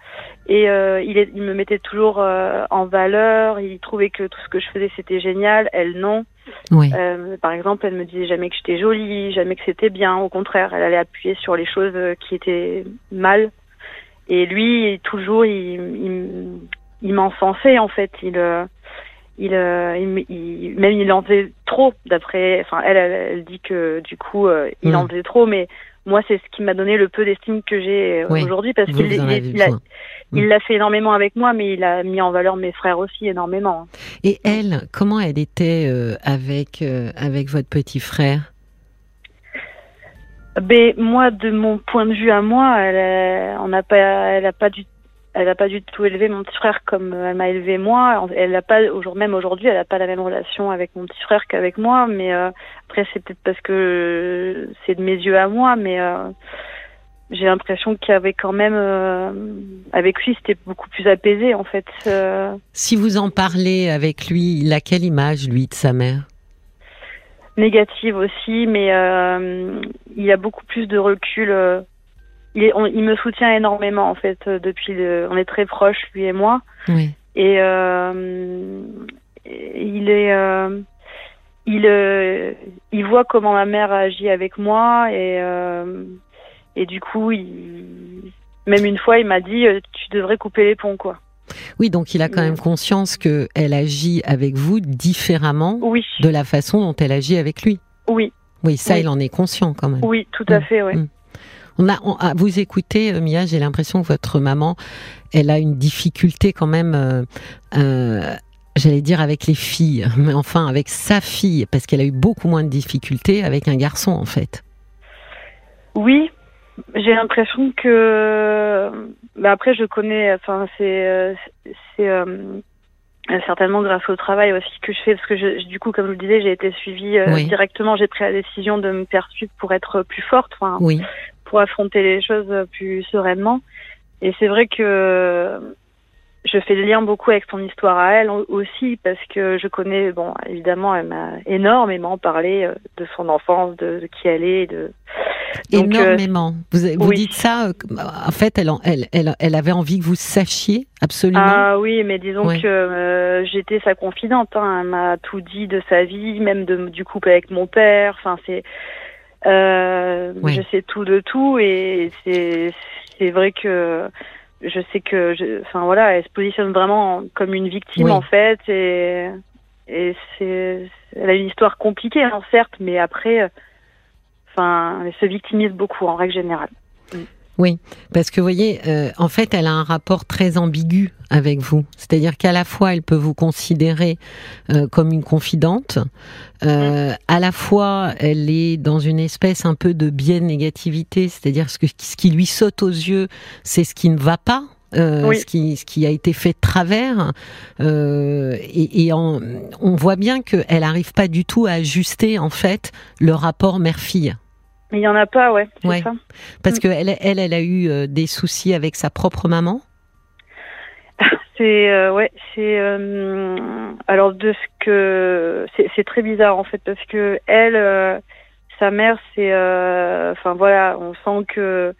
Et euh, il, il, me mettait toujours euh, en valeur. Il trouvait que tout ce que je faisais c'était génial. Elle non. Oui. Par exemple, elle me disait jamais que j'étais jolie, jamais que c'était bien. Au contraire, elle allait appuyer sur les choses qui étaient mal. Et lui, toujours, il, il, en fait. Il, il, il, il, même il en faisait trop. D'après, enfin, elle, elle, dit que du coup, il Mm. en faisait trop, mais moi, c'est ce qui m'a donné le peu d'estime que j'ai euh, Oui. aujourd'hui parce qu'il il- il a-. Mm. il l'a fait énormément avec moi, mais il a mis en valeur mes frères aussi énormément. Et elle, comment elle était euh, avec euh, avec votre petit frère? Mais moi, de mon point de vue à moi, elle, on n'a pas, elle a pas du, elle a pas du tout élevé mon petit frère comme elle m'a élevé moi. Elle a pas, même aujourd'hui, elle a pas la même relation avec mon petit frère qu'avec moi. Mais euh, après, c'est peut-être parce que c'est de mes yeux à moi, mais. euh, j'ai l'impression qu'il y avait quand même, euh, avec lui, c'était beaucoup plus apaisé en fait. Euh, Si vous en parlez avec lui, il a quelle image lui de sa mère? Négative aussi, mais euh, il y a beaucoup plus de recul. Il, est- on- il me soutient énormément en fait euh, depuis. Le, on est très proches lui et moi, Oui. et euh, il est, euh, il, euh, il voit comment ma mère agit avec moi et et du coup, il, même une fois, il m'a dit tu devrais couper les ponts quoi. Oui, donc il a quand même conscience que elle agit avec vous différemment Oui, de la façon dont elle agit avec lui. oui, Oui, ça, Oui. il en est conscient quand même. oui, tout à Mm. fait, ouais. Mm. On a, on- à vous écouter, euh, Mia, j'ai l'impression que votre maman, elle a une difficulté quand même, euh, euh, j'allais dire avec les filles, <laughs> mais enfin avec sa fille, parce qu'elle a eu beaucoup moins de difficultés avec un garçon en fait. Oui, j'ai l'impression que. Bah après, je connais. Enfin, c'est certainement grâce au travail aussi que je fais parce que je, du coup, comme je le disais, j'ai été suivie euh, Oui. directement. J'ai pris la décision de me faire suivre pour être plus forte, enfin, Oui, pour affronter les choses plus sereinement. Et c'est vrai que je fais le lien beaucoup avec son histoire à elle aussi parce que je connais, bon, évidemment, elle m'a énormément parlé euh, de son enfance, de, de qui elle est, de Donc, euh, énormément. vous vous oui. dites ça, euh, en fait, elle, en- elle, elle, elle avait envie que vous sachiez absolument. Ah oui, mais disons Ouais. que euh, j'étais sa confidente. Hein. Elle m'a tout dit de sa vie, même de, du couple avec mon père. Enfin, c'est, euh, je sais tout de tout et c'est, vrai que je sais que, je, enfin voilà, elle se positionne vraiment comme une victime Oui. en fait et et c'est, elle a une histoire compliquée, hein, certes, mais après, enfin, elle se victimise beaucoup en règle générale. Parce que vous voyez, euh, en fait, elle a un rapport très ambigu avec vous. C'est-à-dire qu'à la fois, elle peut vous considérer euh, comme une confidente, euh, à la fois, elle est dans une espèce un peu de biais de négativité, c'est-à-dire ce, que, ce qui lui saute aux yeux, c'est ce qui ne va pas. euh, Oui. ce, qui, ce qui a été fait de travers euh, et, et en- on voit bien qu'elle n'arrive pas du tout à ajuster en fait le rapport mère-fille. Mais il y en a pas, ouais, Ouais. ça. Parce Mm. que elle, elle, elle a eu euh, des soucis avec sa propre maman? <laughs> C'est euh, ouais, c'est euh, alors de ce que c'est très bizarre en fait parce que elle, euh, sa mère, c'est enfin voilà, on sent que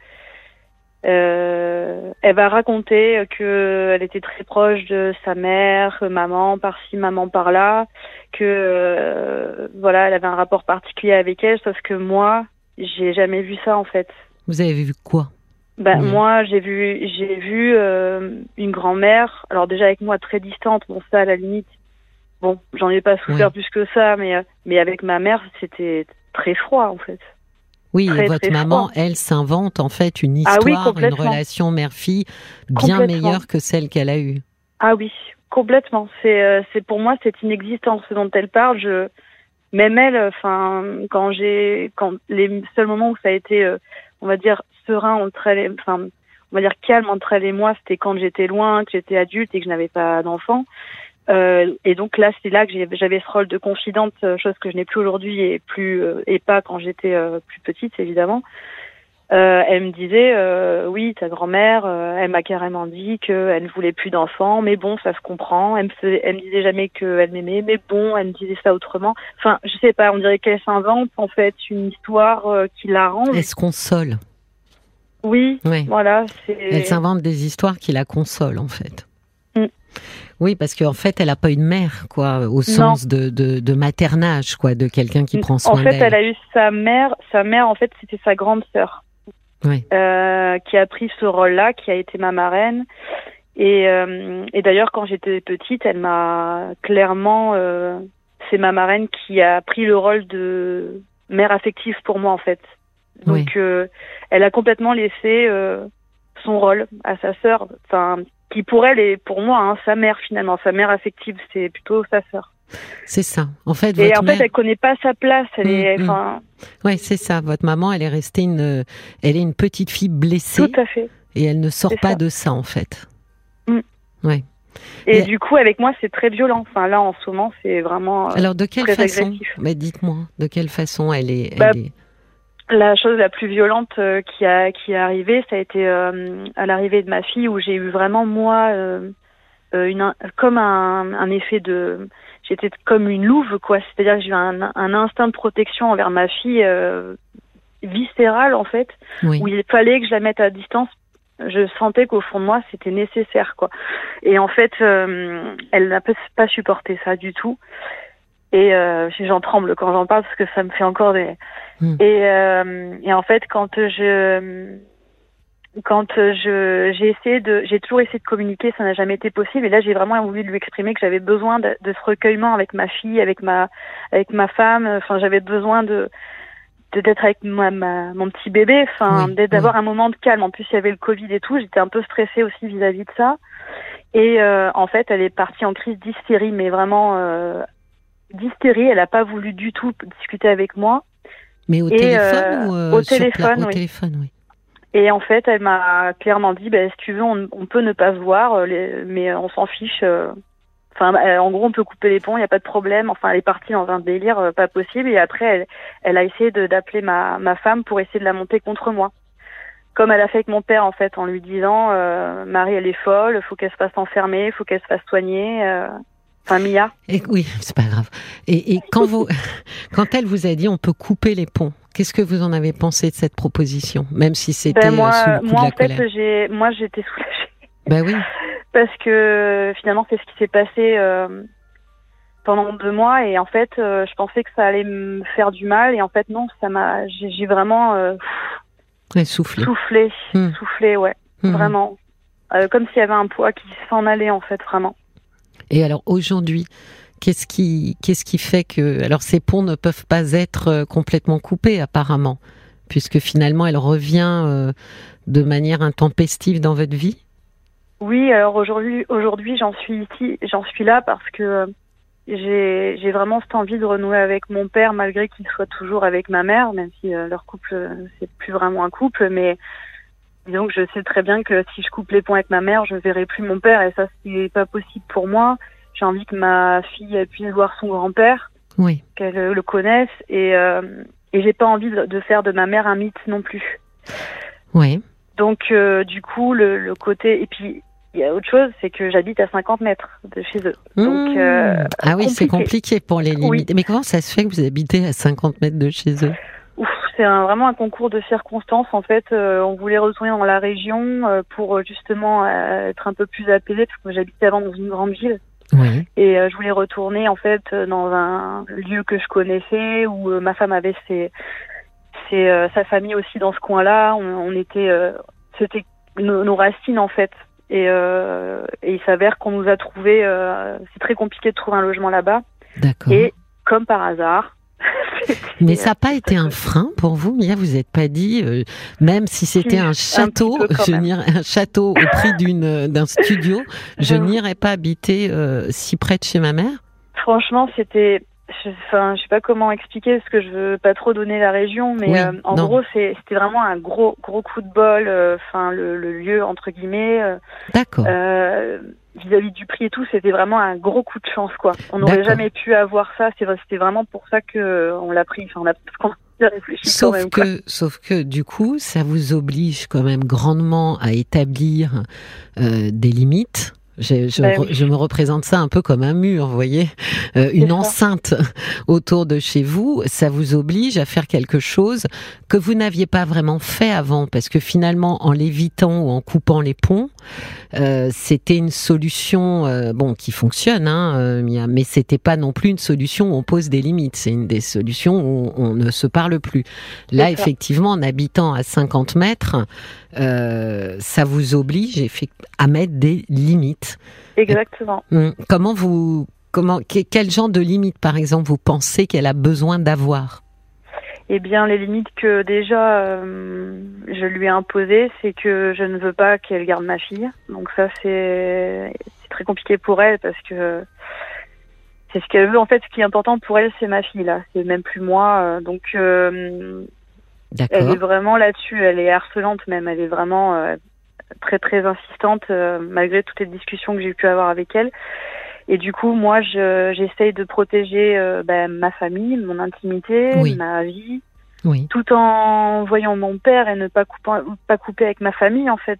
elle va raconter que elle était très proche de sa mère, maman par-ci, maman par-là, que voilà, elle avait un rapport particulier avec elle, sauf que moi, j'ai jamais vu ça en fait. Vous avez vu quoi? Ben, moi, j'ai vu, j'ai vu euh, une grand-mère. Alors déjà avec moi très distante, bon ça à la limite. Bon, j'en ai pas souffert plus que ça, mais euh, mais avec ma mère, c'était très froid en fait. Oui, Très, et votre très maman, froid. elle s'invente en fait une Ah oui, histoire, une complètement. relation mère-fille bien meilleure que celle qu'elle a eue. Ah oui, complètement. C'est euh, c'est pour moi c'est inexistant ce dont elle parle. Je même elle, enfin quand j'ai quand les seuls moments où ça a été, euh, on va dire serein entre elle, enfin on va dire calme entre elle et moi, c'était quand j'étais loin, que j'étais adulte et que je n'avais pas d'enfant. Euh, et donc là, c'est là que j'avais ce rôle de confidente, euh, chose que je n'ai plus aujourd'hui et plus euh, et pas quand j'étais euh, plus petite évidemment. Euh, elle me disait, euh, oui, ta grand-mère, euh, elle m'a carrément dit qu'elle ne voulait plus d'enfants, mais bon, ça se comprend. Elle me, faisait- elle me disait jamais qu'elle m'aimait, mais bon, elle me disait ça autrement. Enfin, je sais pas, on dirait qu'elle s'invente en fait une histoire qui l'arrange. Elle se console. Oui, voilà. Elle s'invente des histoires qui la consolent, en fait. Mm. Oui, parce qu'en fait, elle n'a pas eu de mère, quoi, au sens de, de, maternage, quoi, de quelqu'un qui prend soin d'elle. En fait, elle a eu sa mère. Sa mère, en fait, c'était sa grande sœur, euh, qui a pris ce rôle-là, qui a été ma marraine. Et, euh, et d'ailleurs, quand j'étais petite, elle m'a clairement, euh, c'est ma marraine qui a pris le rôle de mère affective pour moi, en fait. Donc, elle a complètement laissé son rôle à sa sœur. Enfin, qui pour elle est pour moi hein, sa mère finalement, sa mère affective, c'est plutôt sa sœur. C'est ça. En fait, et en fait, elle connaît pas sa place. Elle est, mm, mm. Oui, c'est ça. Votre maman, elle est restée une, elle est une petite fille blessée. Tout à fait. Et elle ne sort pas de ça, en fait. Mm. Ouais. Et, du coup, avec moi, c'est très violent. Enfin, là, en ce moment, c'est vraiment. Alors, de quelle façon Mais dites-moi, de quelle façon elle est, elle bah, est la chose la plus violente euh, qui a qui est arrivée, ça a été euh, à l'arrivée de ma fille où j'ai eu vraiment moi euh, une comme un, un effet de j'étais comme une louve quoi, c'est-à-dire que j'ai eu un, un, instinct de protection envers ma fille viscéral en fait, où il fallait que je la mette à distance. Je sentais qu'au fond de moi c'était nécessaire quoi. Et en fait, elle n'a pas supporté ça du tout. Et j'en tremble quand j'en parle parce que ça me fait encore des Hmm. Et, euh, et en fait, quand je quand je j'ai essayé de j'ai toujours essayé de communiquer ça n'a jamais été possible. Et là j'ai vraiment voulu lui exprimer que j'avais besoin de, de, ce recueillement avec ma fille avec ma avec ma femme. Enfin j'avais besoin de d'être avec ma, ma, mon petit bébé. Enfin d'être d'avoir un moment de calme. En plus il y avait le covid et tout j'étais un peu stressée aussi vis-à-vis de ça. Et euh, en fait elle est partie en crise d'hystérie mais vraiment euh, d'hystérie. Elle a pas voulu du tout discuter avec moi. Mais au téléphone ou euh, au téléphone, oui. téléphone, oui. Et en fait, elle m'a clairement dit, bah, si tu veux, on, peut ne pas se voir, euh, mais on s'en fiche. Euh. Enfin, en gros, on peut couper les ponts, il n'y a pas de problème. Enfin, elle est partie dans un délire pas possible. Et après, elle, elle a essayé d'appeler ma, ma femme pour essayer de la monter contre moi. Comme elle a fait avec mon père, en fait, en lui disant, Marie, elle est folle, faut qu'elle se fasse enfermer, faut qu'elle se fasse soigner. Enfin, Mia. Et, oui, c'est pas grave. Et, et quand, vous, <laughs> quand elle vous a dit on peut couper les ponts, qu'est-ce que vous en avez pensé de cette proposition, même si c'était ben moi, euh, sous le coup moi, de la en fait, j'ai, moi, j'étais soulagée. Ben oui. <laughs> Parce que finalement, c'est ce qui s'est passé euh, pendant deux mois, et en fait, euh, je pensais que ça allait me faire du mal, et en fait, non, ça m'a, j'ai, vraiment soufflé. Soufflé, hmm. soufflé, ouais, hmm. vraiment, comme s'il y avait un poids qui s'en allait, en fait, vraiment. Et alors aujourd'hui, qu'est-ce qui, qu'est-ce qui fait que, alors ces ponts ne peuvent pas être euh, complètement coupés apparemment, puisque finalement elle revient euh, de manière intempestive dans votre vie? Oui, alors aujourd'hui, aujourd'hui j'en suis ici, j'en suis là parce que euh, j'ai, j'ai vraiment cette envie de renouer avec mon père malgré qu'il soit toujours avec ma mère, même si leur couple c'est plus vraiment un couple, mais donc je sais très bien que si je coupe les ponts avec ma mère, je ne verrai plus mon père et ça c'est pas possible pour moi. J'ai envie que ma fille puisse voir son grand-père, oui. qu'elle le connaisse et euh, et j'ai pas envie de faire de ma mère un mythe non plus. Oui. Donc euh, du coup le, le côté et puis il y a autre chose, c'est que j'habite à 50 mètres de chez eux. Donc, mmh. euh, ah oui, c'est compliqué pour les limites. Mais comment ça se fait que vous habitez à 50 mètres de chez eux? C'est vraiment un concours de circonstances. En fait, euh, on voulait retourner dans la région euh, pour euh, justement être un peu plus apaisé, parce que j'habitais avant dans une grande ville. Oui. Et je voulais retourner en fait dans un lieu que je connaissais où ma femme avait ses, ses sa famille aussi dans ce coin-là. On, était, c'était nos, racines en fait. Et, et il s'avère qu'on nous a trouvé. c'est très compliqué de trouver un logement là-bas. D'accord. Et comme par hasard, mais ça n'a pas été un frein pour vous, Mia? Vous n'êtes pas dit, euh, même si c'était un château, je un château au prix d'une euh, d'un studio, je n'irais pas habiter euh, si près de chez ma mère? Franchement, c'était, enfin, je sais pas comment expliquer parce que je veux pas trop donner la région, mais en gros, c'était vraiment un gros gros coup de bol. Enfin, le, le, lieu entre guillemets. D'accord vis-à-vis du prix et tout, c'était vraiment un gros coup de chance, quoi. On n'aurait jamais pu avoir ça. C'était vraiment pour ça que euh, on l'a pris. Enfin, on a, <laughs> réfléchi sauf que, sauf que du coup, ça vous oblige quand même grandement à établir euh, des limites Je, Ben oui. je me représente ça un peu comme un mur, vous voyez, Euh, une ça. enceinte autour de chez vous. Ça vous oblige à faire quelque chose que vous n'aviez pas vraiment fait avant, parce que finalement, en l'évitant ou en coupant les ponts, euh, c'était une solution, euh, bon, qui fonctionne, hein, euh, mais c'était pas non plus une solution où on pose des limites. C'est une des solutions où on ne se parle plus. Là, effectivement, en habitant à 50 mètres, euh, ça vous oblige à mettre des limites. Exactement. Hum, Comment vous, comment, que- quel genre de limites, par exemple, vous pensez qu'elle a besoin d'avoir? Eh bien, les limites que déjà euh, je lui ai imposées, c'est que je ne veux pas qu'elle garde ma fille. Donc ça, c'est très compliqué pour elle parce que c'est ce qu'elle veut. En fait, ce qui est important pour elle, c'est ma fille là. C'est même plus moi. euh, Donc euh, elle est vraiment là-dessus. Elle est harcelante même. Elle est vraiment euh, très très insistante euh, malgré toutes les discussions que j'ai pu avoir avec elle. Et du coup, moi, je- j'essaye de protéger euh, ben, ma famille, mon intimité, Oui. ma vie, Oui. tout en voyant mon père et ne pas couper, pas couper avec ma famille en fait.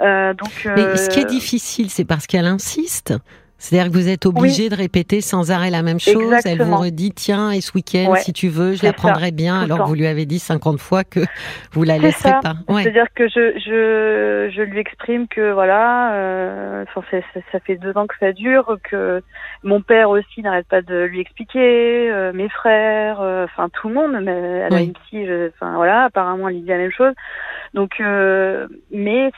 Euh, donc, Mais ce qui est difficile, c'est parce qu'elle insiste. C'est-à-dire que vous êtes obligé de répéter sans arrêt la même chose. Elle vous redit, tiens, et ce week-end, Ouais, si tu veux, je la ça, prendrai bien, tout alors que vous lui avez dit 50 fois que <laughs> vous la laisserez ça. pas. Ouais. C'est-à-dire que je, je, je lui exprime que voilà, euh, ça fait deux ans que ça dure, que mon père aussi n'arrête pas de lui expliquer, euh, mes frères, euh, enfin tout le monde, mais elle Oui. enfin voilà, apparemment elle lui dit la même chose. Donc, euh, mais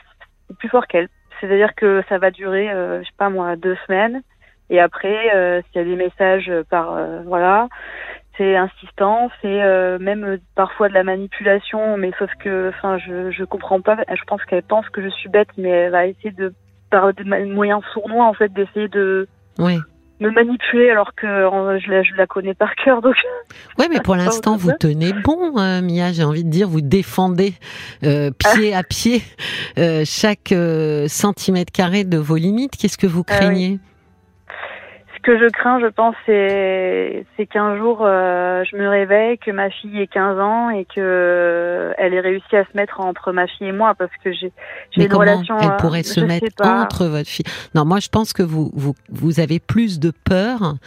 c'est plus fort qu'elle. C'est-à-dire que ça va durer, euh, je sais pas moi, deux semaines. Et après, euh, s'il y a des messages par, euh, voilà, c'est insistant, c'est euh, même parfois de la manipulation, mais sauf que, enfin, je je comprends pas. Je pense qu'elle pense que je suis bête, mais elle va essayer de par des moyens sournois en fait d'essayer de Ouais. Me manipuler alors que je la je la connais par cœur. Donc Ouais, mais pour <laughs> l'instant, vous tenez bon, euh, Mia. J'ai envie de dire, vous défendez euh, pied à pied euh, chaque euh, centimètre carré de vos limites. Qu'est-ce que vous Ah craignez? Que je crains, je pense, c'est qu'un jour euh, je me réveille, que ma fille ait 15 ans et que euh, elle ait réussi à se mettre entre ma fille et moi parce que j'ai une comment relation. elle euh, pourrait se mettre entre votre fille? Non, moi je pense que vous vous vous avez plus de peur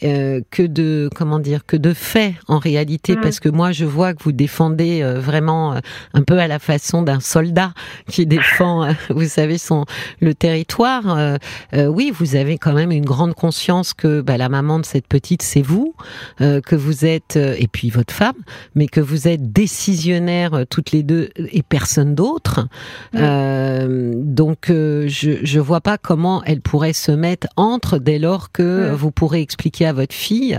que de comment dire que de faits en réalité Mm. parce que moi je vois que vous défendez vraiment un peu à la façon d'un soldat qui défend vous savez son le territoire. Oui, vous avez quand même une grande conscience que bah, la maman de cette petite c'est vous, euh, que vous êtes euh, et puis votre femme, mais que vous êtes décisionnaires euh, toutes les deux et personne d'autre. Euh, donc je je vois pas comment elle pourrait se mettre entre dès lors que vous pourrez expliquer à votre fille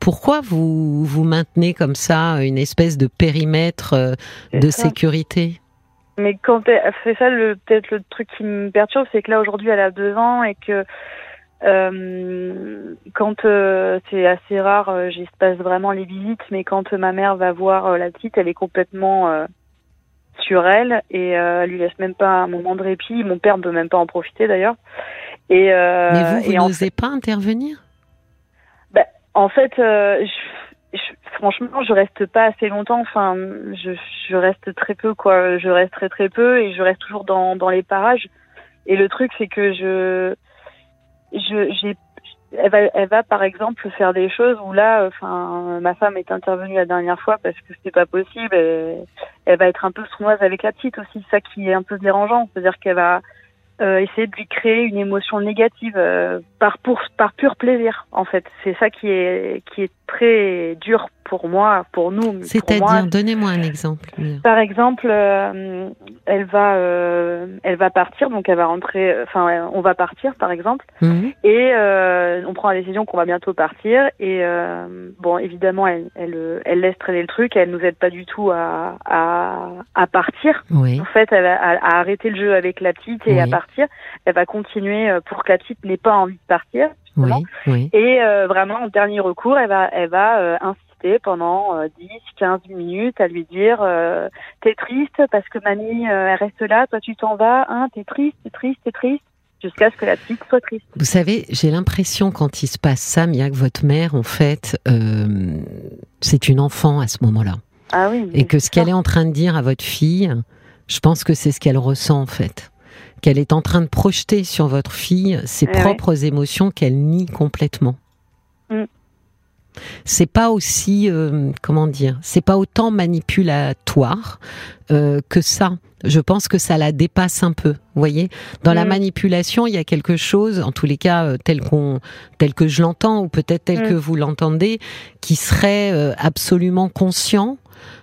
pourquoi vous vous maintenez comme ça une espèce de périmètre de ça. sécurité? Mais quand c'est ça le peut-être le truc qui me perturbe, c'est que là aujourd'hui elle a deux ans et que euh, quand euh, c'est assez rare, euh, j'espace vraiment les visites, mais quand euh, ma mère va voir euh, la petite, elle est complètement euh, sur elle et euh, elle lui laisse même pas un moment de répit. Mon père ne peut même pas en profiter d'ailleurs. Et, euh, Mais vous, vous n'osez pas intervenir? En fait, euh, je, je- franchement, je reste pas assez longtemps. Enfin, je, je reste très peu, quoi. Je reste très très peu et je reste toujours dans, dans les parages. Et le truc, c'est que je, je, j'ai, elle va, elle va par exemple faire des choses où là, enfin, ma femme est intervenue la dernière fois parce que c'était pas possible. Elle va être un peu sournoise avec la petite aussi, ça qui est un peu dérangeant. C'est-à-dire qu'elle va euh, essayer de lui créer une émotion négative euh, par pour par pur plaisir en fait c'est ça qui est qui est très dur pour moi pour nous. C'est-à-dire, donnez-moi un exemple. Par exemple euh, elle va elle va partir donc elle va rentrer enfin on va partir par exemple Mhm. et on prend la décision qu'on va bientôt partir et bon évidemment elle, elle elle laisse traîner le truc elle nous aide pas du tout à à, à partir Oui. en fait, elle à, à arrêter le jeu avec la petite et à Oui. Partir. Elle va continuer euh, pour que la petite n'ait pas envie de partir. Oui. justement. Oui. Et euh, vraiment, en dernier recours, elle va, elle va euh, insister pendant euh, 10, 15 minutes à lui dire T'es triste parce que mamie, elle reste là, toi tu t'en vas, hein, t'es triste, t'es triste, t'es triste, jusqu'à ce que la petite soit triste. Vous savez, j'ai l'impression quand il se passe ça, Mia, que votre mère, en fait, euh, c'est une enfant à ce moment-là. Ah oui. Et que ce qu'elle est en train de dire à votre fille, je pense que c'est ce qu'elle ressent en fait. Qu'elle est en train de projeter sur votre fille ses Eh propres émotions qu'elle nie complètement. Mm. C'est pas aussi, euh, comment dire, c'est pas autant manipulatoire euh, que ça. Je pense que ça la dépasse un peu. Vous voyez, dans la Mm. manipulation, il y a quelque chose, en tous les cas euh, tel qu'on, tel que je l'entends ou peut-être tel Mm. que vous l'entendez, qui serait euh, absolument conscient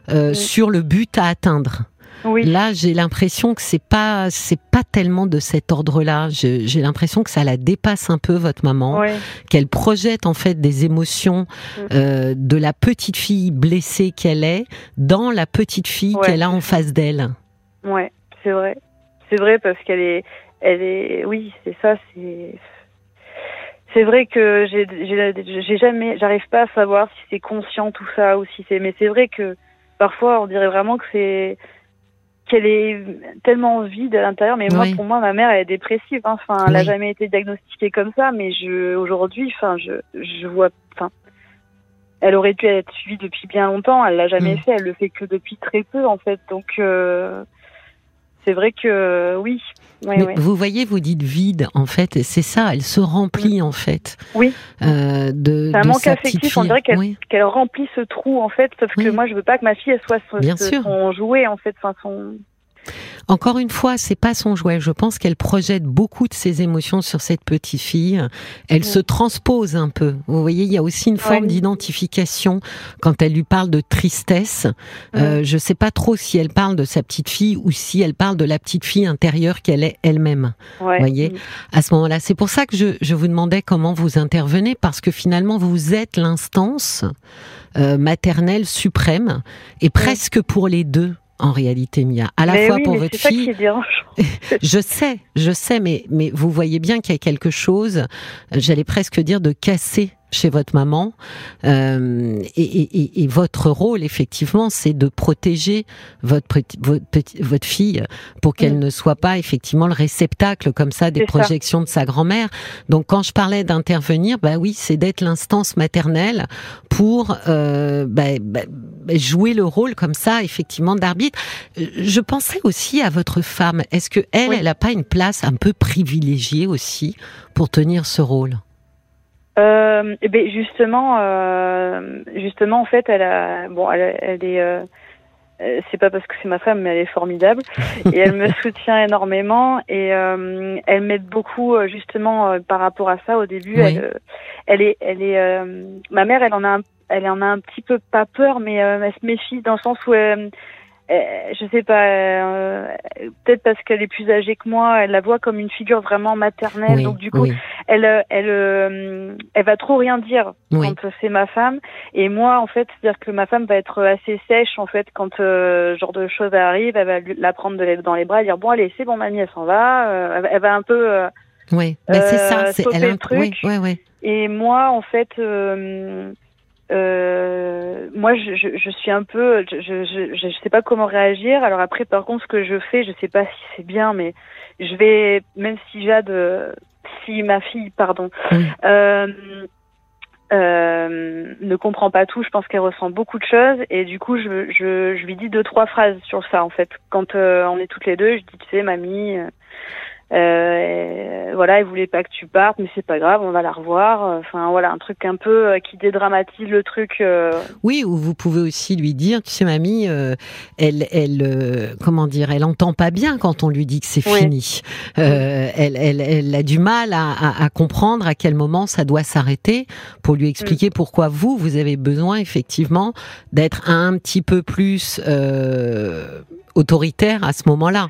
euh, sur le but à atteindre. Oui. Là, j'ai l'impression que c'est pas, c'est pas tellement de cet ordre-là. J'ai l'impression que ça la dépasse un peu votre maman, qu'elle projette en fait des émotions Mm. euh, de la petite fille blessée qu'elle est dans la petite fille Ouais, qu'elle a en face d'elle. Ouais, c'est vrai. C'est vrai parce qu'elle est, elle est, oui, c'est ça, c'est, c'est vrai que j'ai jamais, j'arrive pas à savoir si c'est conscient tout ça ou si c'est, mais c'est vrai que parfois on dirait vraiment que c'est, qu'elle est tellement vide à l'intérieur. Mais moi, pour moi, ma mère, elle est dépressive. hein. Enfin, elle a Oui. jamais été diagnostiquée comme ça, mais je, aujourd'hui, enfin, je, je vois, enfin. Elle aurait dû être suivie depuis bien longtemps. Elle l'a jamais Mm. fait. Elle le fait que depuis très peu, en fait. Donc, euh, c'est vrai que oui. Ouais, Mais ouais. vous voyez, vous dites vide, en fait, et c'est ça, elle se remplit en fait. Oui. euh, de, C'est un de manque affectif, on dirait Oui. Qu'elle remplit ce trou, en fait. Sauf que moi, je veux pas que ma fille, elle soit son, Bien sûr. son jouet, en fait. Enfin, son. Encore une fois, c'est pas son jouet. Je pense qu'elle projette beaucoup de ses émotions sur cette petite fille. Elle se transpose un peu. Vous voyez, il y a aussi une forme Ouais. d'identification quand elle lui parle de tristesse. Euh, je sais pas trop si elle parle de sa petite fille ou si elle parle de la petite fille intérieure qu'elle est elle-même. Ouais. Voyez. À ce moment-là, c'est pour ça que je, je vous demandais comment vous intervenez parce que finalement vous êtes l'instance euh, maternelle suprême et presque pour les deux. En réalité, Mia, à la Mais fois oui, pour votre fille, qui est dérangeant. <laughs> je sais, je sais, mais, mais vous voyez bien qu'il y a quelque chose, j'allais presque dire, de cassé chez votre maman. Euh, et, et- et- et votre rôle, effectivement, c'est de protéger votre, petit- votre, petit- votre fille pour qu'elle ne soit pas, effectivement, le réceptacle comme ça des ça. projections de sa grand-mère. Donc, quand je parlais d'intervenir, bah oui, c'est d'être l'instance maternelle pour euh, bah, bah, bah, jouer le rôle comme ça, effectivement, d'arbitre. Je pensais aussi à votre femme. Est-ce que elle, Oui. elle n'a pas une place un peu privilégiée aussi pour tenir ce rôle? Euh, eh ben justement, euh, justement, en fait, elle a, bon, elle, elle est, euh, c'est pas parce que c'est ma femme, mais elle est formidable <laughs> et elle me soutient énormément et elle m'aide beaucoup justement par rapport à ça. Au début, Oui. elle, elle est, elle est, ma mère, elle en a, un, elle en a un petit peu pas peur, mais elle se méfie dans le sens où euh, euh, je sais pas, euh, peut-être parce qu'elle est plus âgée que moi, elle la voit comme une figure vraiment maternelle. Oui, donc du coup, oui, elle, euh, elle, euh, elle va trop rien dire oui. quand c'est ma femme. Et moi, en fait, c'est-à-dire que ma femme va être assez sèche, en fait, quand euh, ce genre de choses arrive. Elle va lui- la prendre de les- dans les bras et dire bon, allez, c'est bon, mamie, elle s'en va. Euh, elle, va- un peu. euh, Oui, ben, c'est ça. euh, C'est elle a le truc. Oui, oui, oui. et moi, en fait, euh, euh, moi, je, je, je suis un peu, je, je, je, sais pas comment réagir. Alors après, par contre, ce que je fais, je sais pas si c'est bien, mais je vais, même si Jade, euh, si ma fille, pardon, Oui. euh, euh, ne comprend pas tout, je pense qu'elle ressent beaucoup de choses, et du coup, je, je, je lui dis deux trois phrases sur ça, en fait. Quand euh, on est toutes les deux, je dis, tu sais, mamie. Euh, voilà, elle voulait pas que tu partes, mais c'est pas grave, on va la revoir. Enfin voilà, un truc un peu euh, qui dédramatise le truc. euh, Oui, ou vous pouvez aussi lui dire, tu sais, mamie, euh, elle, elle, comment dire, elle entend pas bien quand on lui dit que c'est Oui. fini. Elle, elle, elle a du mal à, à- à comprendre à quel moment ça doit s'arrêter pour lui expliquer pourquoi vous, vous avez besoin effectivement d'être un petit peu plus euh, autoritaire à ce moment-là.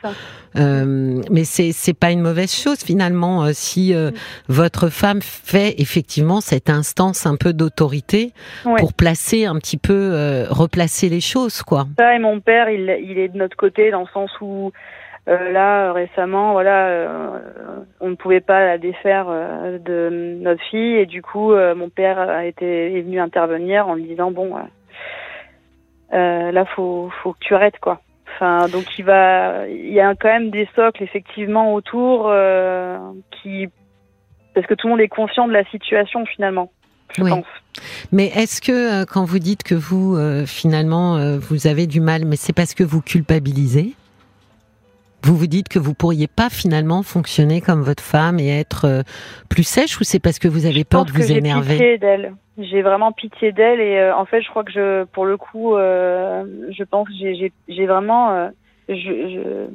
Euh, mais c'est c'est pas une mauvaise chose finalement euh, si euh, votre femme fait effectivement cette instance un peu d'autorité Ouais. pour placer un petit peu replacer les choses quoi. Ça et mon père, il, il est de notre côté dans le sens où là récemment, voilà, on ne pouvait pas la défaire de notre fille et du coup, mon père a été est venu intervenir en lui disant bon, là faut faut que tu arrêtes quoi. Enfin, donc il va, il y a quand même des socles effectivement autour euh, qui, parce que tout le monde est conscient de la situation finalement. Je Oui. pense. Mais est-ce que euh, quand vous dites que vous euh, finalement euh, vous avez du mal, mais c'est parce que vous culpabilisez? Vous vous dites que vous pourriez pas finalement fonctionner comme votre femme et être euh, plus sèche ou c'est parce que vous avez peur de vous énerver J'ai pitié d'elle. J'ai vraiment pitié d'elle et euh, en fait, je crois que je, pour le coup, euh, je pense que j'ai vraiment. je, je...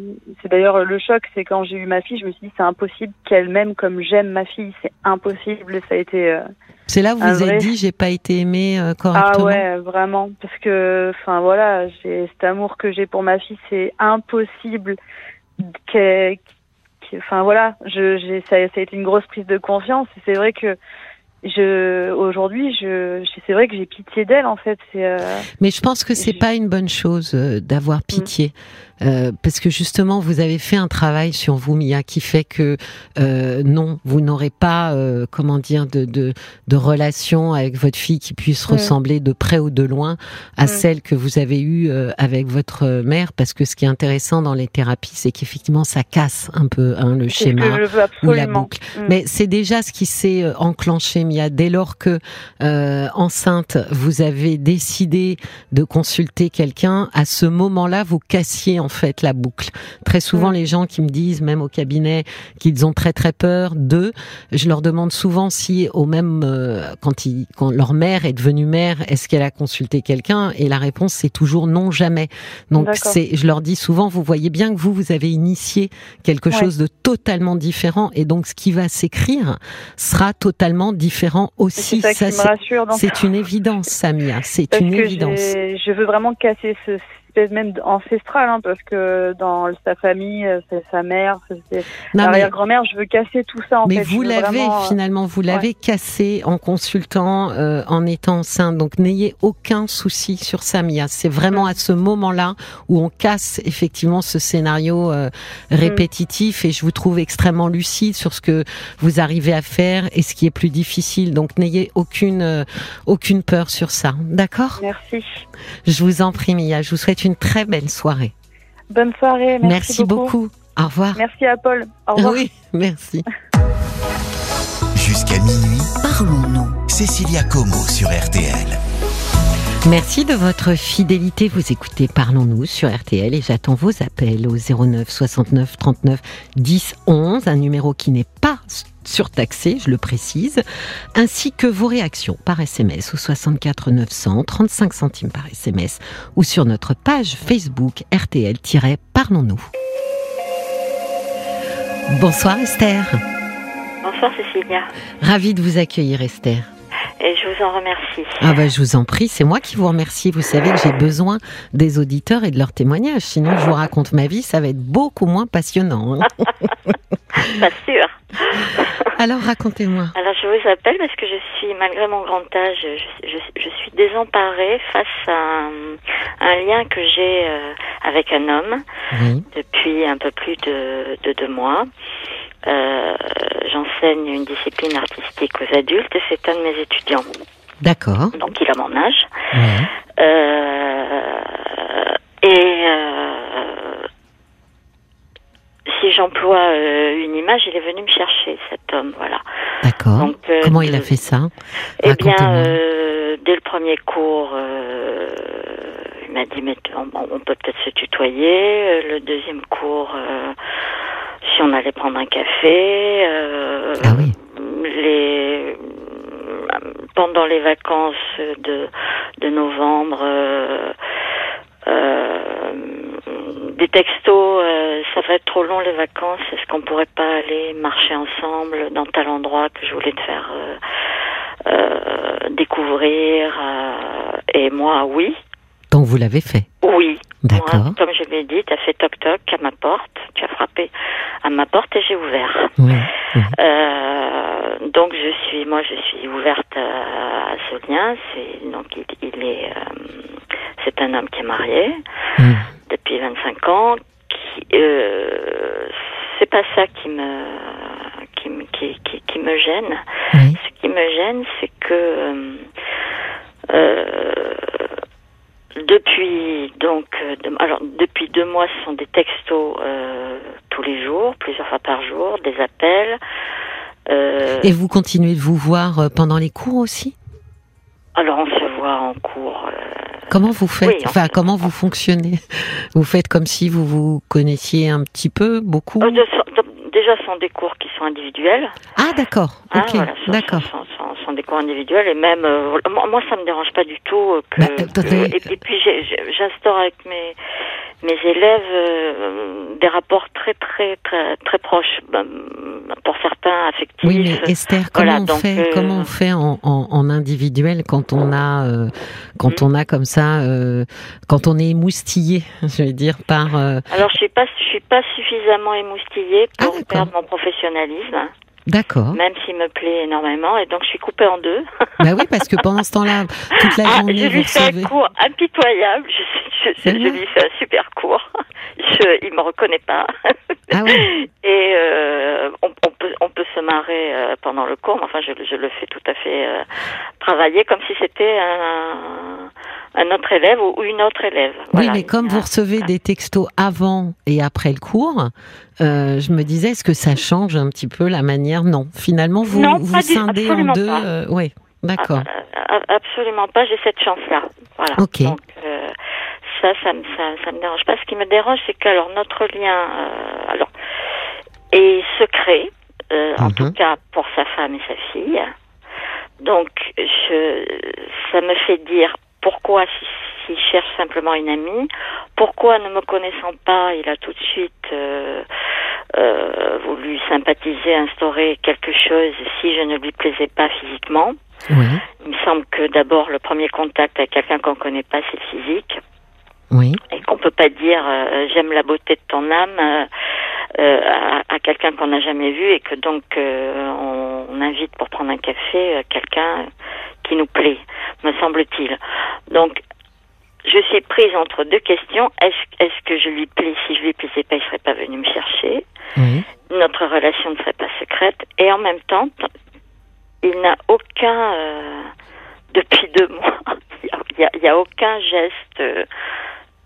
C'est d'ailleurs le choc, c'est quand j'ai eu ma fille, je me suis dit c'est impossible qu'elle m'aime comme j'aime ma fille, c'est impossible. Ça a été. c'est là où vous vous êtes dit j'ai pas été aimée correctement. Ah ouais, vraiment, parce que, enfin voilà, j'ai cet amour que j'ai pour ma fille, c'est impossible que, enfin voilà, je, ça, ça, a été une grosse prise de confiance. C'est vrai que je aujourd'hui je, c'est vrai que j'ai pitié d'elle en fait. C'est euh, mais je pense que c'est pas une bonne chose euh, d'avoir pitié euh, parce que justement, vous avez fait un travail sur vous, Mia, qui fait que euh, non, vous n'aurez pas, euh, comment dire, de, de, de, relation avec votre fille qui puisse mm. ressembler de près ou de loin à mm. celle que vous avez eue euh, avec votre mère, parce que ce qui est intéressant dans les thérapies, c'est qu'effectivement, ça casse un peu hein, le schéma ou la boucle. Mm. Mais c'est déjà ce qui s'est enclenché, Mia, dès lors que enceinte, vous avez décidé de consulter quelqu'un. À ce moment-là, vous cassiez en fait la boucle. Très souvent, mm. les gens qui me disent, même au cabinet, qu'ils ont très très peur d'eux, je leur demande souvent si, au même euh, quand, ils, quand leur mère est devenue mère, est-ce qu'elle a consulté quelqu'un? Et la réponse c'est toujours non, jamais. Donc c'est, je leur dis souvent, vous voyez bien que vous vous avez initié quelque chose de totalement différent, et donc ce qui va s'écrire sera totalement différent aussi. C'est c'est une évidence, Samia. C'est une évidence. Je veux vraiment casser ce même ancestrale, hein, parce que dans sa famille, euh, c'est sa mère, c'est l'arrière-grand-mère. Je veux casser tout ça. En mais vous l'avez euh, finalement, vous l'avez cassé en consultant, euh, en étant enceinte. Donc n'ayez aucun souci sur Samia. C'est vraiment mm. à ce moment-là où on casse effectivement ce scénario mm. répétitif. Et je vous trouve extrêmement lucide sur ce que vous arrivez à faire et ce qui est plus difficile. Donc n'ayez aucune aucune peur sur ça. D'accord? Merci. Je vous en prie, Mia. Je vous souhaite une très belle soirée. Bonne soirée. Merci, beaucoup. Au revoir. Merci à Paul. Au revoir. Oui, merci. Jusqu'à minuit, parlons-nous. Cécilia Como sur RTL. Merci de votre fidélité. Vous écoutez Parlons-nous sur RTL et j'attends vos appels au 09 69 39 10 11, un numéro qui n'est pas surtaxé, je le précise, ainsi que vos réactions par SMS au 64 900, 35 centimes par SMS ou sur notre page Facebook RTL-Parlons-nous. Bonsoir Esther. Bonsoir Cécilia. Ravie de vous accueillir Esther. Et je vous en remercie. Ah bah je vous en prie, c'est moi qui vous remercie. Vous savez que j'ai besoin des auditeurs et de leurs témoignages. Sinon, je vous raconte ma vie, ça va être beaucoup moins passionnant. Hein. <laughs> <laughs> Pas sûr. Alors racontez-moi. Alors je vous appelle parce que je suis, malgré mon grand âge, je, je, suis désemparée face à un, lien que j'ai euh, avec un homme depuis un peu plus de, de deux mois. Euh, j'enseigne une discipline artistique aux adultes et c'est un de mes étudiants. D'accord. Donc il a mon âge. Euh, et euh, si j'emploie une image, il est venu me chercher, cet homme, voilà. D'accord. Comment il a fait ça? Eh bien, dès le premier cours, il m'a dit, mais on, on peut peut-être se tutoyer. Le deuxième cours, si on allait prendre un café. Euh, ah oui. Les pendant les vacances de de novembre. Euh, euh, des textos, ça va être trop long les vacances. Est-ce qu'on pourrait pas aller marcher ensemble dans tel endroit que je voulais te faire découvrir Et moi, oui. Donc vous l'avez fait Oui. D'accord. comme je l'ai dit, tu as fait toc-toc à ma porte, tu as frappé à ma porte et j'ai ouvert. Oui. Euh, donc je suis, moi je suis ouverte à, ce lien. C'est donc il, est, euh, c'est un homme qui est marié depuis 25 ans. Qui, euh, c'est pas ça qui me, qui, qui, qui, qui me gêne. Ce qui me gêne, c'est que euh, depuis donc, euh, alors depuis deux mois, ce sont des textos euh, tous les jours, plusieurs fois par jour, des appels. Euh, Et vous continuez de vous voir pendant les cours aussi? Alors on se voit en cours comment vous faites? Enfin, comment vous fonctionnez? Vous faites comme si vous vous connaissiez un petit peu, beaucoup? Déjà, sont des cours qui sont individuels. Ah, d'accord. Hein, ok, d'accord. Ce sont, des cours individuels et même, euh, moi, ça me dérange pas du tout que. Bah, et, puis, j'instaure avec mes mes élèves euh, des rapports très très très très proches bah, pour certains affectifs. Oui, mais Esther, comment on fait euh, comment on fait en, en, individuel quand on a quand hmm. on a comme ça quand on est émoustillé, <laughs> je vais dire par. Alors je suis pas je suis pas suffisamment émoustillée pour ah, perdre mon professionnalisme. D'accord. Même s'il me plaît énormément, et donc je suis coupée en deux. <laughs> Bah oui, parce que pendant ce temps-là, toute la ah, journée, je lui fais un cours impitoyable. Je, je, je, lui fais un super cours. <laughs> Je, il me reconnaît pas. Ah oui. <laughs> Et euh, on, on, peut, on peut se marrer euh, pendant le cours, mais enfin, je, je le fais tout à fait euh, travailler comme si c'était un un autre élève ou une autre élève. Oui, mais comme vous recevez des textos avant et après le cours, euh, je me disais, est-ce que ça change un petit peu la manière? Non, finalement, vous vous scindez en deux. Euh, oui, d'accord. Ah, ah, absolument pas, j'ai cette chance-là. Voilà. Ok. Donc, euh, ça, ça me, ça, me dérange pas. Ce qui me dérange, c'est que alors notre lien, alors, est secret, en mhm. tout cas pour sa femme et sa fille. Donc, je, ça me fait dire pourquoi s'il cherche simplement une amie Pourquoi ne me connaissant pas, il a tout de suite euh, euh, voulu sympathiser, instaurer quelque chose si je ne lui plaisais pas physiquement Il me semble que d'abord le premier contact avec quelqu'un qu'on ne connaît pas, c'est physique. Oui. Et qu'on peut pas dire euh, j'aime la beauté de ton âme à, à quelqu'un qu'on n'a jamais vu et que donc on, on, invite pour prendre un café quelqu'un qui nous plaît, me semble-t-il. Donc, je suis prise entre deux questions. Est-ce est que je lui plais Si je lui plaisais pas, il serait pas venu me chercher. Notre relation ne serait pas secrète. Et en même temps, il n'a aucun, euh, depuis deux mois, <laughs> il n'y a, aucun geste euh,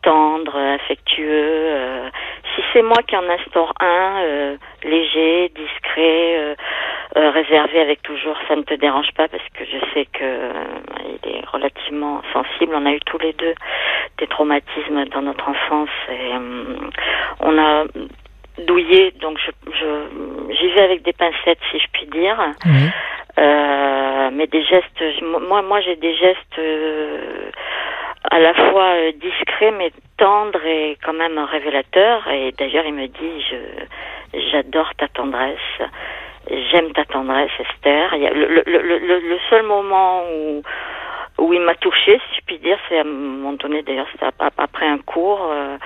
tendre, affectueux. Euh, si c'est moi qui en instaure un, euh, léger, discret, euh, réservé avec toujours, ça ne te dérange pas parce que je sais que il est relativement sensible. On a eu tous les deux des traumatismes dans notre enfance et on a douillé, donc je, j'y vais avec des pincettes si je puis dire. mais des gestes, moi, moi j'ai des gestes à la fois euh, discret mais tendre et quand même révélateur. Et d'ailleurs, il me dit, je, j'adore ta tendresse. J'aime ta tendresse, Esther. Le, le, le, le, seul moment où, où il m'a touché, si je puis dire, c'est à un moment donné, d'ailleurs, c'était après un cours, euh,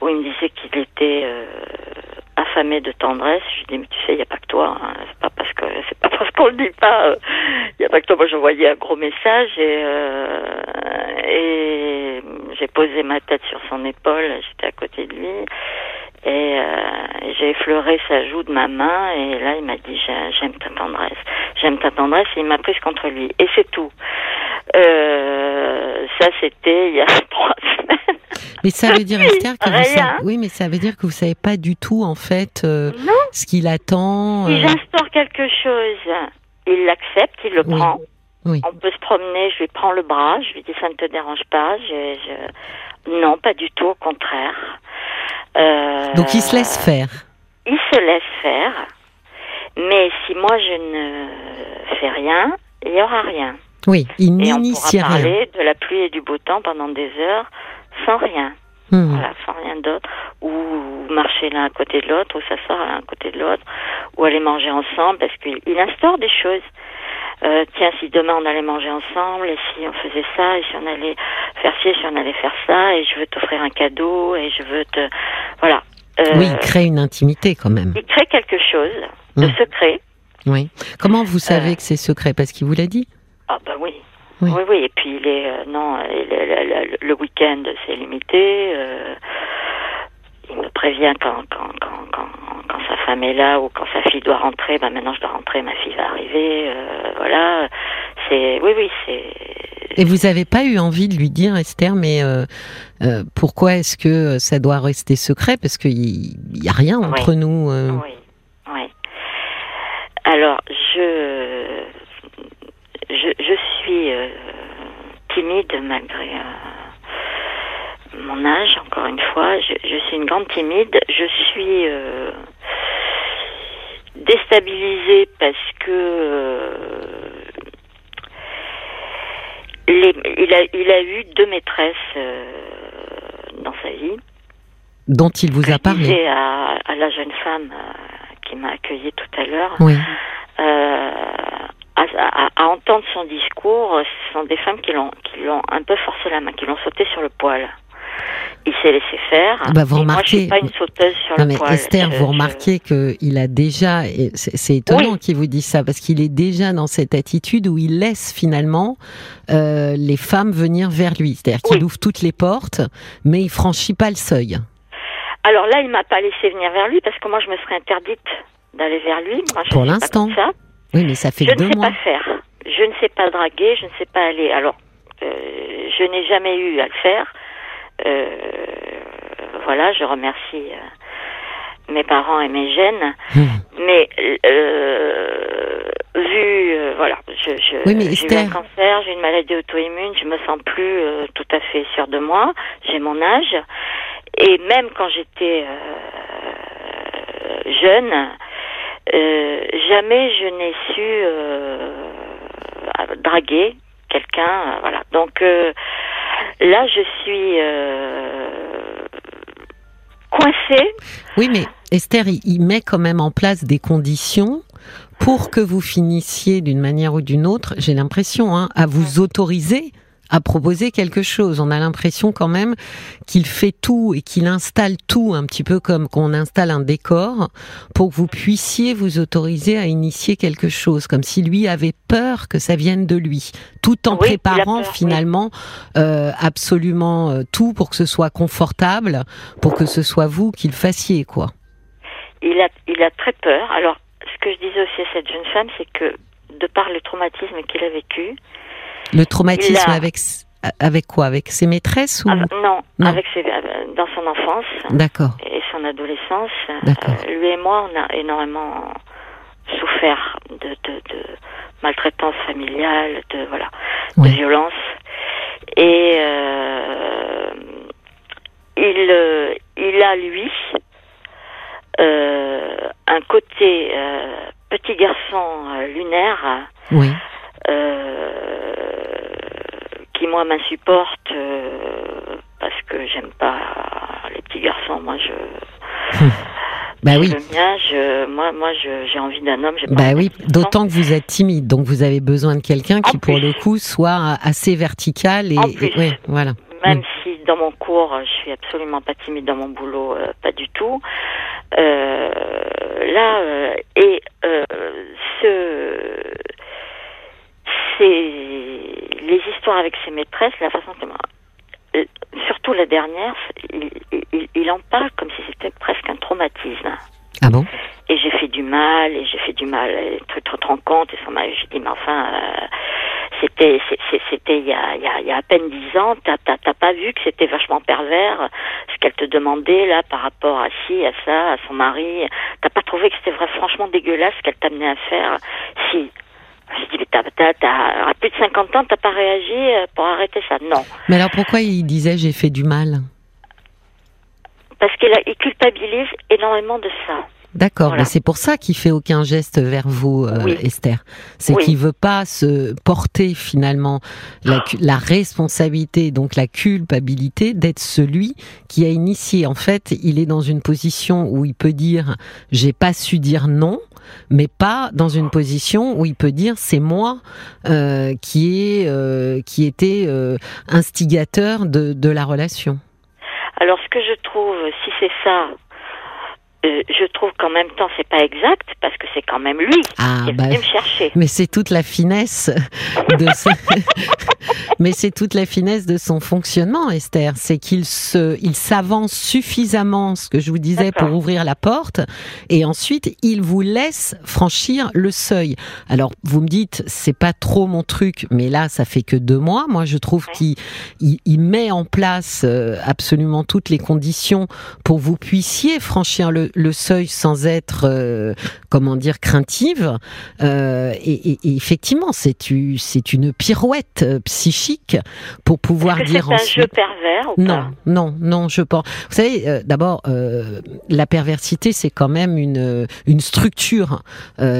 où il me disait qu'il était euh, affamé de tendresse. Je lui dis, mais tu sais, il n'y a pas que toi. Hein. C'est pas parce que c'est pas parce qu'on le dit pas. Il n'y a pas que toi. Moi, je voyais un gros message et et j'ai posé ma tête sur son épaule, j'étais à côté de lui, et euh, j'ai effleuré sa joue de ma main, et là il m'a dit j'aime ta tendresse, j'aime ta tendresse, et il m'a prise contre lui, et c'est tout. Euh, ça c'était il y a <laughs> trois semaines. Mais ça veut dire Esther que vous savez, oui, mais ça veut dire que vous savez pas du tout en fait euh, ce qu'il attend. Si j'instaure quelque chose, il l'accepte, il le prend. On peut se promener, je lui prends le bras, je lui dis ça ne te dérange pas. Je, Non, pas du tout, au contraire. Euh, Donc il se laisse faire. Il se laisse faire, mais si moi je ne fais rien, il n'y aura rien. Oui, il n'initie rien. on pourra parler de la pluie et du beau temps pendant des heures sans rien. Hmm. Voilà, sans rien d'autre. Ou marcher l'un à côté de l'autre, ou s'asseoir l'un à côté de l'autre, ou aller manger ensemble, parce qu'il instaure des choses. Euh, tiens, si demain on allait manger ensemble, et si on faisait ça, et si on allait faire ci, et si on allait faire ça, et je veux t'offrir un cadeau, et je veux te... Voilà. Euh, oui, il crée une intimité quand même. Il crée quelque chose de hmm. secret. Oui. Comment vous savez euh. que c'est secret? Parce qu'il vous l'a dit Ah bah oui. oui. Oui, Et puis il est non, le, week-end c'est limité. il me prévient quand quand, quand, quand quand sa femme est là ou quand sa fille doit rentrer, ben maintenant je dois rentrer, ma fille va arriver, euh, voilà. C'est, oui, oui, c'est. Et vous n'avez pas eu envie de lui dire, Esther, mais euh, euh, pourquoi est-ce que ça doit rester secret? Parce qu'il n'y a rien entre nous. Oui, oui. Alors, je, je, je suis timide malgré mon âge, encore une fois. Je, suis une grande timide. Je suis euh, déstabilisée parce que euh, il, a, il a eu deux maîtresses euh, dans sa vie. Dont il vous a parlé à, à la jeune femme qui m'a accueillie tout à l'heure. Oui. À, entendre son discours, ce sont des femmes qui l'ont qui l'ont un peu forcé la main, qui l'ont sauté sur le poil il s'est laissé faire. Bah, vous remarquez... Moi, je suis pas une sauteuse sur non, mais Esther, vous remarquez que il a déjà, c'est étonnant qu'il vous dise ça, parce qu'il est déjà dans cette attitude où il laisse finalement euh, les femmes venir vers lui. C'est-à-dire qu'il ouvre toutes les portes, mais il franchit pas le seuil. Alors là, il m'a pas laissé venir vers lui, parce que moi, je me serais interdite d'aller vers lui. Moi, je Pour l'instant. Oui, mais ça fait je deux mois. Je ne sais pas faire. Je ne sais pas draguer, je ne sais pas aller. Alors, euh, je n'ai jamais eu à le faire. Euh, voilà, je remercie euh, mes parents et mes gènes. Hmm. Mais euh, vu, voilà, je, je j'ai eu un cancer, j'ai une maladie auto-immune, je me sens plus tout à fait sûre de moi. J'ai mon âge et même quand j'étais jeune, jamais je n'ai su draguer quelqu'un. voilà, donc Là, je suis euh, coincée. Oui, mais Esther, il met quand même en place des conditions pour que vous finissiez d'une manière ou d'une autre, j'ai l'impression, hein, à vous autoriser à proposer quelque chose. On a l'impression quand même qu'il fait tout et qu'il installe tout un petit peu comme qu'on installe un décor pour que vous puissiez vous autoriser à initier quelque chose, comme si lui avait peur que ça vienne de lui, tout en préparant finalement euh, absolument euh, tout pour que ce soit confortable, pour que ce soit vous qui le fassiez, quoi. Il a, il a très peur. Alors, ce que je disais aussi à cette jeune femme, c'est que de par le traumatisme qu'il a vécu, le traumatisme avec avec quoi? Avec ses maîtresses ou ah, non, avec ses, euh, dans son enfance. D'accord. Et son adolescence. D'accord. Euh, lui et moi, on a énormément souffert de, de, de maltraitance familiale, de voilà, de violence. Et euh, il, il a lui euh, un côté petit garçon lunaire. Oui. Euh, qui moi m'insupporte euh, parce que j'aime pas les petits garçons. Moi, je. <laughs> Bah oui. Le mien, je, moi, moi, j'ai envie d'un homme. Bah oui, d'autant que vous êtes timide, donc vous avez besoin de quelqu'un qui, pour le coup, soit assez vertical et, ouais, voilà. Même si dans mon cours, je suis absolument pas timide dans mon boulot, euh, pas du tout. Euh, là, euh, et ce, les histoires avec ses maîtresses, la façon que euh, surtout la dernière, il, en parle comme si c'était presque un traumatisme. Ah bon? Et j'ai fait du mal, et j'ai fait du mal, tu te rends compte, et son mari, j'ai dit, mais enfin, euh, c'était c'était il y a, y a à peine dix ans, t'as pas vu que c'était vachement pervers ce qu'elle te demandait là par rapport à ci, à ça, à son mari, t'as pas trouvé que c'était franchement dégueulasse ce qu'elle t'amenait à faire Si, je dis, mais t'as, à plus de 50 ans, t'as pas réagi euh, pour arrêter ça Non. Mais alors pourquoi il disait j'ai fait du mal? Parce qu'il il culpabilise énormément de ça. D'accord, mais c'est pour ça qu'il fait aucun geste vers vous, euh, Esther. C'est qu'il veut pas se porter finalement la, la, responsabilité, donc la culpabilité d'être celui qui a initié. En fait, il est dans une position où il peut dire j'ai pas su dire non, mais pas dans une position où il peut dire c'est moi euh, qui est euh, qui était euh, instigateur de, de la relation. Alors ce que je trouve, si c'est ça, euh, je trouve qu'en même temps c'est pas exact parce que c'est quand même lui ah, qui est bah, venu me chercher. Mais c'est toute la finesse de <laughs> <laughs> mais c'est toute la finesse de son fonctionnement, Esther. C'est qu'il se, il s'avance suffisamment, ce que je vous disais, pour ouvrir la porte, et ensuite il vous laisse franchir le seuil. Alors vous me dites c'est pas trop mon truc, mais là ça fait que deux mois. Moi je trouve qu'il il, met en place euh, absolument toutes les conditions pour que vous puissiez franchir le le, le seuil sans être, euh, comment dire, craintive. Euh, et, et, et, effectivement, c'est une pirouette euh, psychique pour pouvoir dire. C'est un jeu pervers ou Non, pas? Non, non, je pense. Vous savez, euh, d'abord, la perversité, c'est quand même une une structure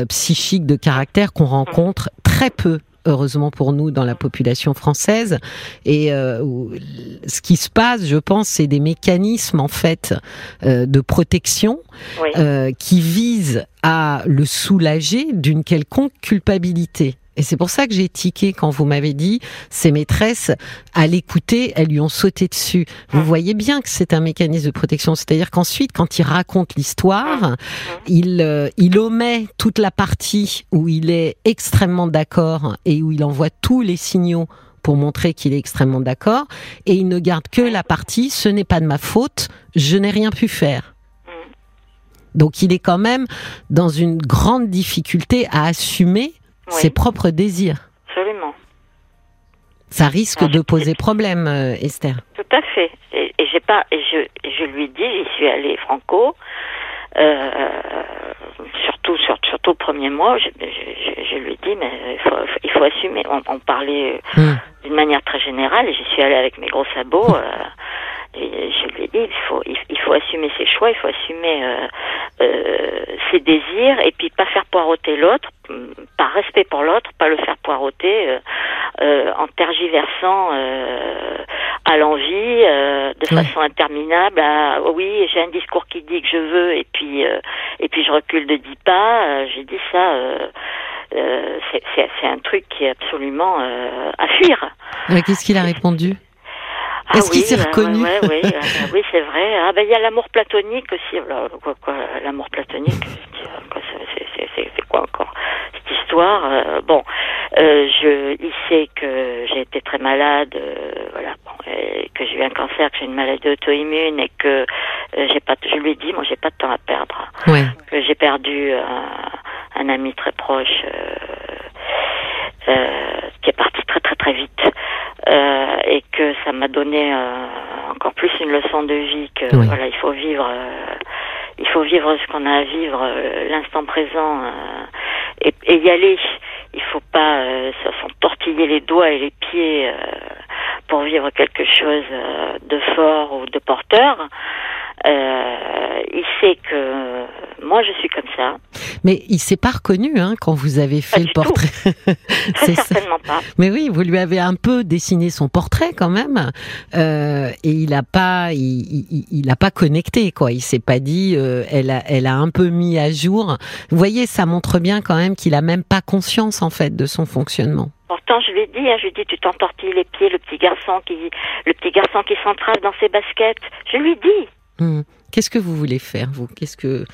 psychique de caractère qu'on rencontre très peu heureusement pour nous, dans la population française. Et euh, ce qui se passe, je pense, c'est des mécanismes en fait euh, de protection Oui. euh, qui visent à le soulager d'une quelconque culpabilité. Et c'est pour ça que j'ai tiqué quand vous m'avez dit ses maîtresses, à l'écouter, elles lui ont sauté dessus. Vous Mm. voyez bien que c'est un mécanisme de protection. C'est-à-dire qu'ensuite, quand il raconte l'histoire, il, euh, il omet toute la partie où il est extrêmement d'accord et où il envoie tous les signaux pour montrer qu'il est extrêmement d'accord. Et il ne garde que la partie ce n'est pas de ma faute, je n'ai rien pu faire. Mm. Donc il est quand même dans une grande difficulté à assumer Oui. ses propres désirs. Absolument. Ça risque de poser problème, euh, Esther. Tout à fait. Et, et j'ai pas, et je, lui dis, j'y suis allée franco. Euh, surtout, sur- surtout le premier mois, je, je, je- je lui dis, mais il faut, il faut assumer. On, on parlait Hmm. d'une manière très générale, et j'y suis allée avec mes gros sabots. euh, et je lui ai dit, il faut, il, faut assumer ses choix, il faut assumer euh, euh, ses désirs, et puis pas faire poireauter l'autre, hum, par respect pour l'autre, pas le faire poireauter euh, euh, en tergiversant euh, à l'envie, euh, de façon interminable. À, oui, j'ai un discours qui dit que je veux, et puis euh, et puis je recule de dix pas. Euh, j'ai dit ça. Euh, euh, c'est- un truc qui est absolument euh, à fuir. Qu'est-ce qu'il a répondu? Ah Est-ce qu'il oui, s'est euh, reconnu ouais, ouais, oui, ah, oui, c'est vrai. Ah ben il y a l'amour platonique aussi. Alors, quoi, quoi, l'amour platonique, c'est- c'est- quoi encore cette histoire euh, Bon, euh, je, il sait que j'ai été très malade, euh, voilà, bon, et que j'ai eu un cancer, que j'ai une maladie auto-immune et que j'ai pas, je lui ai dit, moi j'ai pas de temps à perdre Ouais. que j'ai perdu un, un ami très proche qui est parti très très très vite et que ça m'a donné encore plus une leçon de vie que Oui. voilà il faut vivre il faut vivre ce qu'on a à vivre euh, l'instant présent euh, et, et y aller. Il faut pas euh, se- s'entortiller les doigts et les pieds pour vivre quelque chose de fort ou de porteur euh, il sait que moi je suis comme ça Mais il s'est pas reconnu hein, quand vous avez fait Pas le portrait. Très <laughs> C'est ça. certainement pas. Mais oui, vous lui avez un peu dessiné son portrait quand même, euh, et il a pas, il, il, il a pas connecté quoi. Il s'est pas dit, euh, elle a, elle a un peu mis à jour. Vous voyez, ça montre bien quand même qu'il a même pas conscience en fait de son fonctionnement. Pourtant, je lui ai dit, hein, je lui ai dit, tu t'entortilles les pieds, le petit garçon qui, le petit garçon qui s'entrave dans ses baskets. Je lui ai dit. Hmm. Qu'est-ce que vous voulez faire vous? Qu'est-ce que,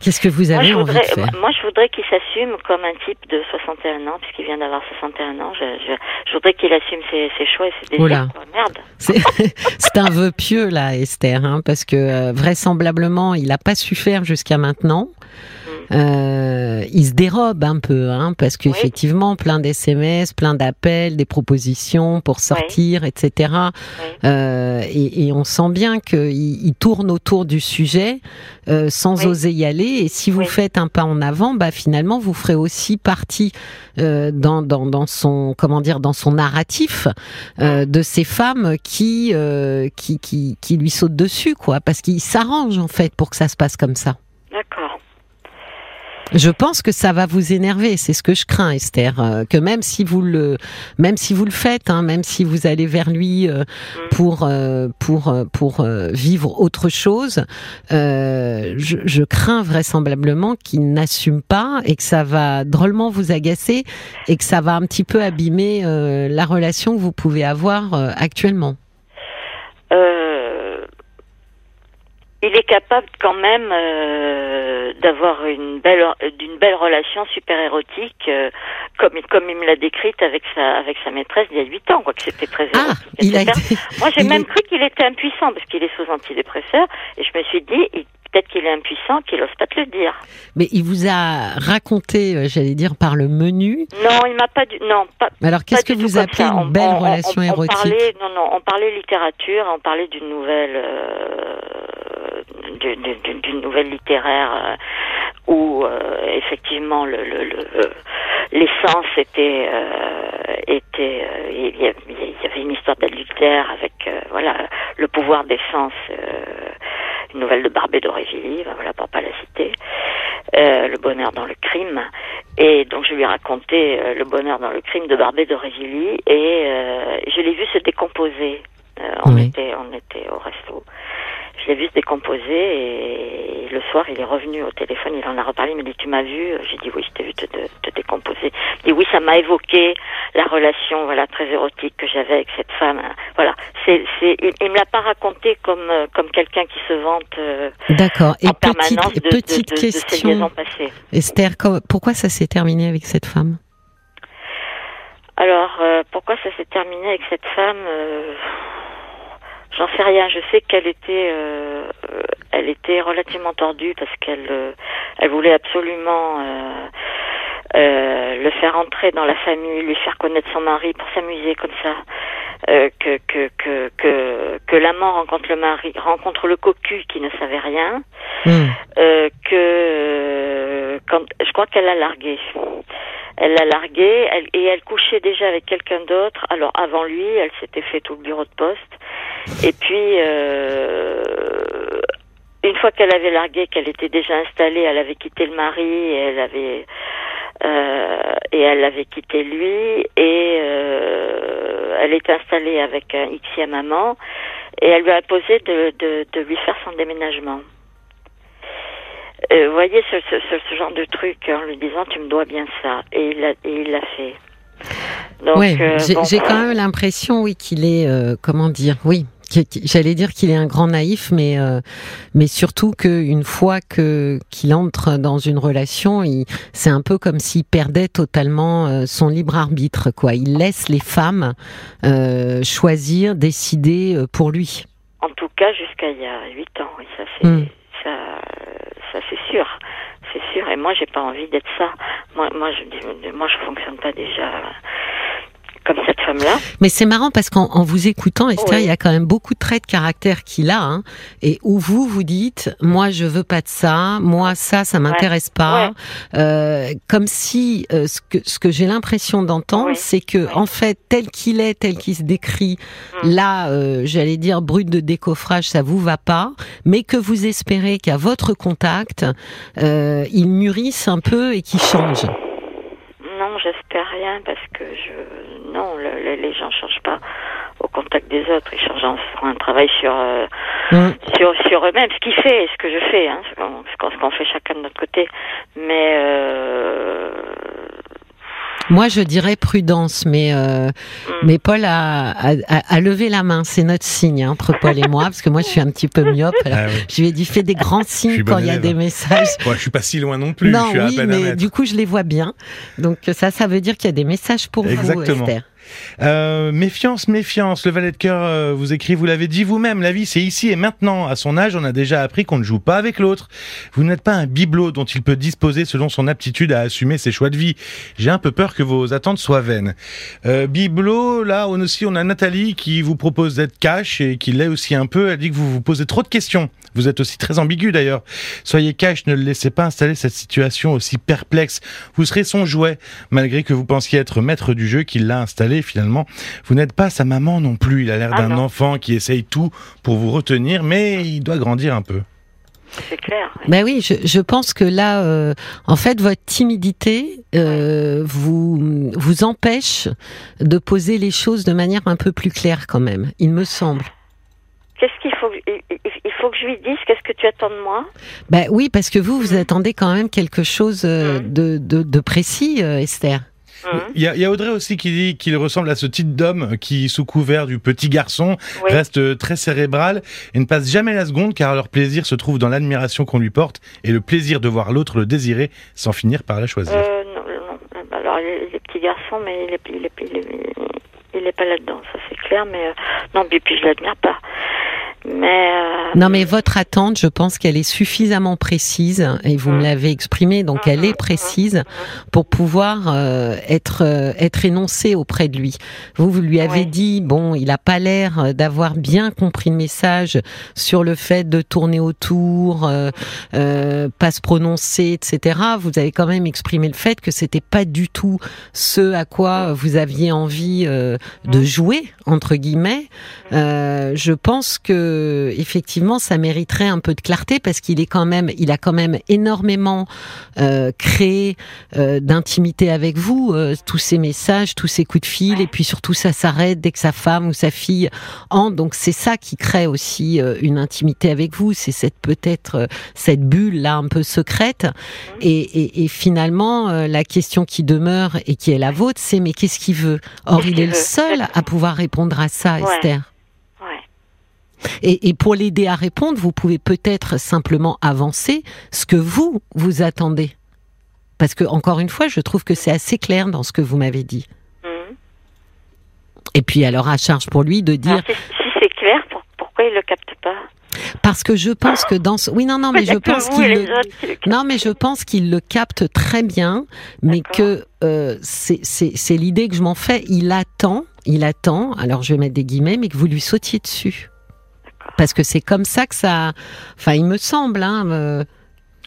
qu'est-ce que vous Moi, avez envie voudrais, de faire? moi, je voudrais qu'il s'assume comme un type de 61 ans, puisqu'il vient d'avoir 61 ans. Je, je, je voudrais qu'il assume ses, ses choix et ses désirs. Oula. Merde. C'est <laughs> c'est un vœu pieux là, Esther, hein, parce que euh, vraisemblablement, il n'a pas su faire jusqu'à maintenant. Euh, il se dérobe un peu, hein, parce qu'effectivement, plein d'SMS, plein d'appels, des propositions pour sortir, etc. Oui. Euh, et, et on sent bien qu'il il tourne autour du sujet euh, sans Oui. oser y aller. Et si vous Oui. faites un pas en avant, bah finalement, vous ferez aussi partie euh, dans, dans, dans son comment dire dans son narratif euh, de ces femmes qui, euh, qui qui qui lui sautent dessus, quoi, parce qu'il s'arrange en fait pour que ça se passe comme ça. D'accord. Je pense que ça va vous énerver, c'est ce que je crains, Esther, euh, que même si vous le, même si vous le faites, hein, même si vous allez vers lui euh, Mm. pour euh, pour euh, pour euh, vivre autre chose, euh, je, je crains vraisemblablement qu'il n'assume pas et que ça va drôlement vous agacer et que ça va un petit peu abîmer euh, la relation que vous pouvez avoir euh, actuellement. Euh, il est capable quand même euh, d'avoir une belle d'une belle relation super érotique euh, comme il- comme il me l'a décrite avec sa avec sa maîtresse d'il y a huit ans quoi que c'était très Ah, érotique, il a etc. été. Moi j'ai <laughs> il même est- cru qu'il était impuissant parce qu'il est sous antidépresseur et je me suis dit il- peut-être qu'il est impuissant qu'il ose pas te le dire. Mais il vous a raconté, euh, j'allais dire par le menu. Non il m'a pas du non pas Alors qu'est-ce que vous appelez une On- belle on- on- relation on érotique parlait, Non, non, on parlait littérature, on parlait d'une nouvelle, euh, d'une nouvelle littéraire où effectivement le, l'essence était était il y, avait une histoire d'adultère avec voilà le pouvoir d'essence une nouvelle de Barbé d'Aurevilly, voilà pour pas la citer, euh, Le bonheur dans le crime. Et donc je lui ai raconté euh, Le bonheur dans le crime de Barbé d'Aurevilly et euh, je l'ai vu se décomposer. on était on était au resto l'ai vu se décomposer et le soir il est revenu au téléphone, il en a reparlé, il m'a dit tu m'as vu, j'ai dit oui je t'ai vu te, te, décomposer. Il dit oui ça m'a évoqué la relation voilà très érotique que j'avais avec cette femme. Voilà, c'est il, il, me l'a pas raconté comme comme quelqu'un qui se vante. Euh, D'accord. Et petite de, petite question. Esther, pourquoi ça s'est terminé avec cette femme? Alors euh, pourquoi ça s'est terminé avec cette femme euh, J'en sais rien. Je sais qu'elle était, euh, elle était relativement tordue parce qu'elle, euh, elle voulait absolument euh, le faire entrer dans la famille, lui faire connaître son mari pour s'amuser comme ça. que que que que que l'amant rencontre le mari, rencontre le cocu qui ne savait rien. Hmm. que quand, je crois qu'elle l'a largué. Elle l'a largué elle, et elle couchait déjà avec quelqu'un d'autre. Alors avant lui, elle s'était fait tout le bureau de poste. Et puis, euh, une fois qu'elle avait largué, qu'elle était déjà installée, elle avait quitté le mari et elle avait euh, et elle avait quitté lui et euh, elle était installée avec un xème amant et elle lui a posé de, de, de lui faire son déménagement. vous voyez ce, ce, ce, genre de truc en lui disant tu me dois bien ça et il l'a et il l'a fait. Donc, j'ai quand même l'impression oui qu'il est comment dire oui J'allais dire qu'il est un grand naïf, mais euh, mais surtout qu'une fois que qu'il entre dans une relation, c'est un peu comme s'il perdait totalement euh, son libre arbitre. Quoi, il laisse les femmes euh, choisir, décider pour lui. En tout cas, jusqu'à il y a huit ans, oui, ça c'est hmm. ça, ça c'est sûr, c'est sûr. Et moi, j'ai pas envie d'être ça. Moi, moi, je moi, je fonctionne pas déjà comme cette femme-là. Mais c'est marrant parce qu'en vous écoutant, Esther, il y a quand même beaucoup de traits de caractère qu'il a, hein, et où vous vous dites, moi je veux pas de ça, moi ça, ça m'intéresse pas, euh, comme si euh, ce que ce que j'ai l'impression d'entendre, c'est que en fait tel qu'il est, tel qu'il se décrit, mm. là, euh, j'allais dire brut de décoffrage, ça vous va pas, mais que vous espérez qu'à votre contact, euh, il mûrisse un peu et qu'il change non, j'espère rien parce que je non, les gens changent pas au contact des autres. Ils changent en faisant un travail sur euh, mm. sur sur eux-mêmes. Ce qu'il fait, ce que je fais, hein, ce qu'on fait chacun de notre côté. Mais euh, moi, je dirais prudence, mais euh, mm. mais Paul a, a, a, levé la main. C'est notre signe hein, entre Paul et moi, parce que moi, je suis un petit peu myope. Ah je lui ai dit fais des grands signes quand il y a des messages. Ouais, je suis pas si loin non plus. Non, je suis oui, mais du coup, je les vois bien. Donc ça, ça veut dire qu'il y a des messages pour vous, Esther. Euh, méfiance, méfiance. Le valet de cœur euh, vous écrit, vous l'avez dit vous-même, la vie c'est ici et maintenant. À son âge, on a déjà appris qu'on ne joue pas avec l'autre. Vous n'êtes pas un bibelot dont il peut disposer selon son aptitude à assumer ses choix de vie. J'ai un peu peur que vos attentes soient vaines. Euh, bibelot, là on aussi on a Nathalie qui vous propose d'être cash et qui l'est aussi un peu. Elle dit que vous vous posez trop de questions. Vous êtes aussi très ambigu d'ailleurs. Soyez cash, ne le laissez pas installer cette situation aussi perplexe. Vous serez son jouet, malgré que vous pensiez être maître du jeu qu'il l'a installé finalement. Vous n'êtes pas sa maman non plus. Il a l'air ah d'un enfant qui essaye tout pour vous retenir, mais il doit grandir un peu. C'est clair. Oui. Ben oui, je, pense que là, euh, en fait, votre timidité euh, vous vous empêche de poser les choses de manière un peu plus claire quand même. Il me semble. Qu'est-ce qu'il faut il faut que je lui dise Qu'est-ce que tu attends de moi Ben oui, parce que vous, vous mm. attendez quand même quelque chose euh, mm. de, de, de, précis, Esther. Hein il y, a, Audrey aussi qui dit qu'il ressemble à ce type d'homme qui, sous couvert du petit garçon, reste très cérébral et ne passe jamais la seconde car leur plaisir se trouve dans l'admiration qu'on lui porte et le plaisir de voir l'autre le désirer sans finir par la choisir. Euh, non, non, alors les, petits garçons, mais il est, il est, il est, pas là-dedans, ça c'est clair, mais euh, non, puis, puis je l'admire pas. Mais euh, Non, mais votre attente, je pense qu'elle est suffisamment précise, et vous me l'avez exprimé, donc elle est précise pour pouvoir euh, être euh, être énoncée auprès de lui. Vous, vous lui avez Ouais. dit, bon, il a pas l'air d'avoir bien compris le message sur le fait de tourner autour, pas se prononcer, etc. Vous avez quand même exprimé le fait que c'était pas du tout ce à quoi vous aviez envie de jouer entre guillemets. Je pense que effectivement, ça mériterait un peu de clarté parce qu'il est quand même, il a quand même énormément euh, créé euh, d'intimité avec vous, euh, tous ces messages, tous ces coups de fil, et puis surtout ça s'arrête dès que sa femme ou sa fille entre. Donc c'est ça qui crée aussi euh, une intimité avec vous. C'est cette peut-être euh, cette bulle là un peu secrète. Et, et, et finalement, euh, la question qui demeure et qui est la vôtre, c'est mais qu'est-ce qu'il veut? Or, il est le seul à pouvoir répondre à ça. Esther. Et, et pour l'aider à répondre, vous pouvez peut-être simplement avancer ce que vous, vous attendez. Parce que, encore une fois, je trouve que c'est assez clair dans ce que vous m'avez dit. Mhm. Et puis, alors, à charge pour lui de dire, Alors, si, c'est clair, pour- pourquoi il le capte pas? Parce que je pense que dans ce... Oui, non, non, mais je pense qu'il le... Non, mais je pense qu'il le capte très bien, mais que euh, c'est l'idée que je m'en fais. Il attend, il attend, alors je vais mettre des guillemets, mais que vous lui sautiez dessus. Parce que c'est comme ça que ça... Enfin, il me semble, hein, euh,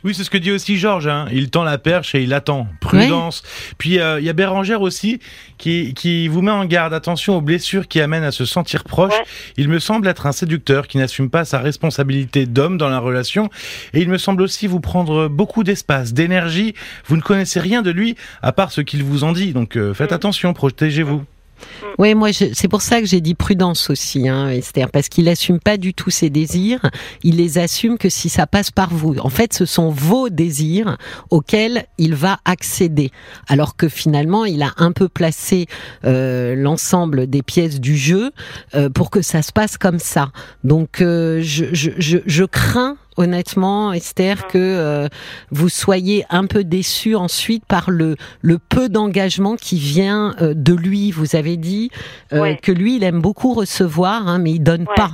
Oui, c'est ce que dit aussi Georges. Hein. Il tend la perche et il attend. Prudence. Puis euh, il y a Bérangère aussi qui, qui vous met en garde. Attention aux blessures qui amènent à se sentir proche. Ouais. Il me semble être un séducteur qui n'assume pas sa responsabilité d'homme dans la relation. Et il me semble aussi vous prendre beaucoup d'espace, d'énergie. Vous ne connaissez rien de lui à part ce qu'il vous en dit. Donc euh, faites Mm. attention, protégez-vous. Oui, moi, c'est pour ça que j'ai dit prudence aussi, hein, Esther, parce qu'il assume pas du tout ses désirs. Il les assume que si ça passe par vous. En fait, ce sont vos désirs auxquels il va accéder, alors que finalement, il a un peu placé euh, l'ensemble des pièces du jeu euh, pour que ça se passe comme ça. Donc, euh, je, je, je, je crains. Honnêtement, Esther, que euh, vous soyez un peu déçu ensuite par le, le peu d'engagement qui vient euh, de lui. Vous avez dit euh, Ouais. que lui, il aime beaucoup recevoir, hein, mais il donne Ouais. pas.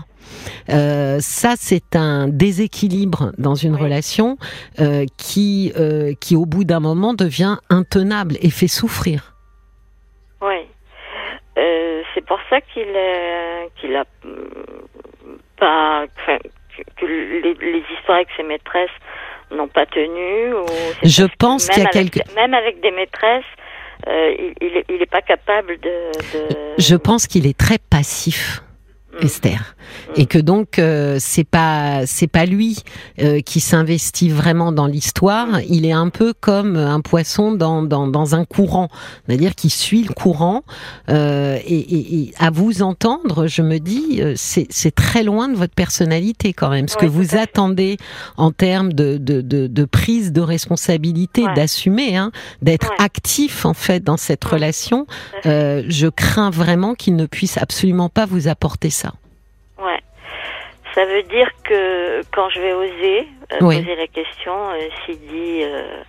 Euh, ça, c'est un déséquilibre dans une Oui. relation euh, qui, euh, qui, au bout d'un moment, devient intenable et fait souffrir. Oui. Euh, c'est pour ça qu'il euh, qu'il a euh, pas que, les, les histoires avec ses maîtresses n'ont pas tenu. Ou Je pense qu'il y a même avec- quelque- même avec des maîtresses, euh, il, il, est, il est pas capable de. de... Je pense qu'il est très passif. Mm. Esther et que donc euh, c'est pas c'est pas lui euh, qui s'investit vraiment dans l'histoire il est un peu comme un poisson dans dans, dans un courant c'est-à-dire qu'il suit le courant euh, et, et- et à vous entendre je me dis euh, c'est c'est très loin de votre personnalité quand même ce que vous attendez en termes de de, de, de prise de responsabilité Ouais. d'assumer hein, d'être Ouais. actif en fait dans cette Ouais. relation euh, je crains vraiment qu'il ne puisse absolument pas vous apporter ça. Ça veut dire que quand je vais oser euh, Oui. poser la question, euh, s'il dit, euh,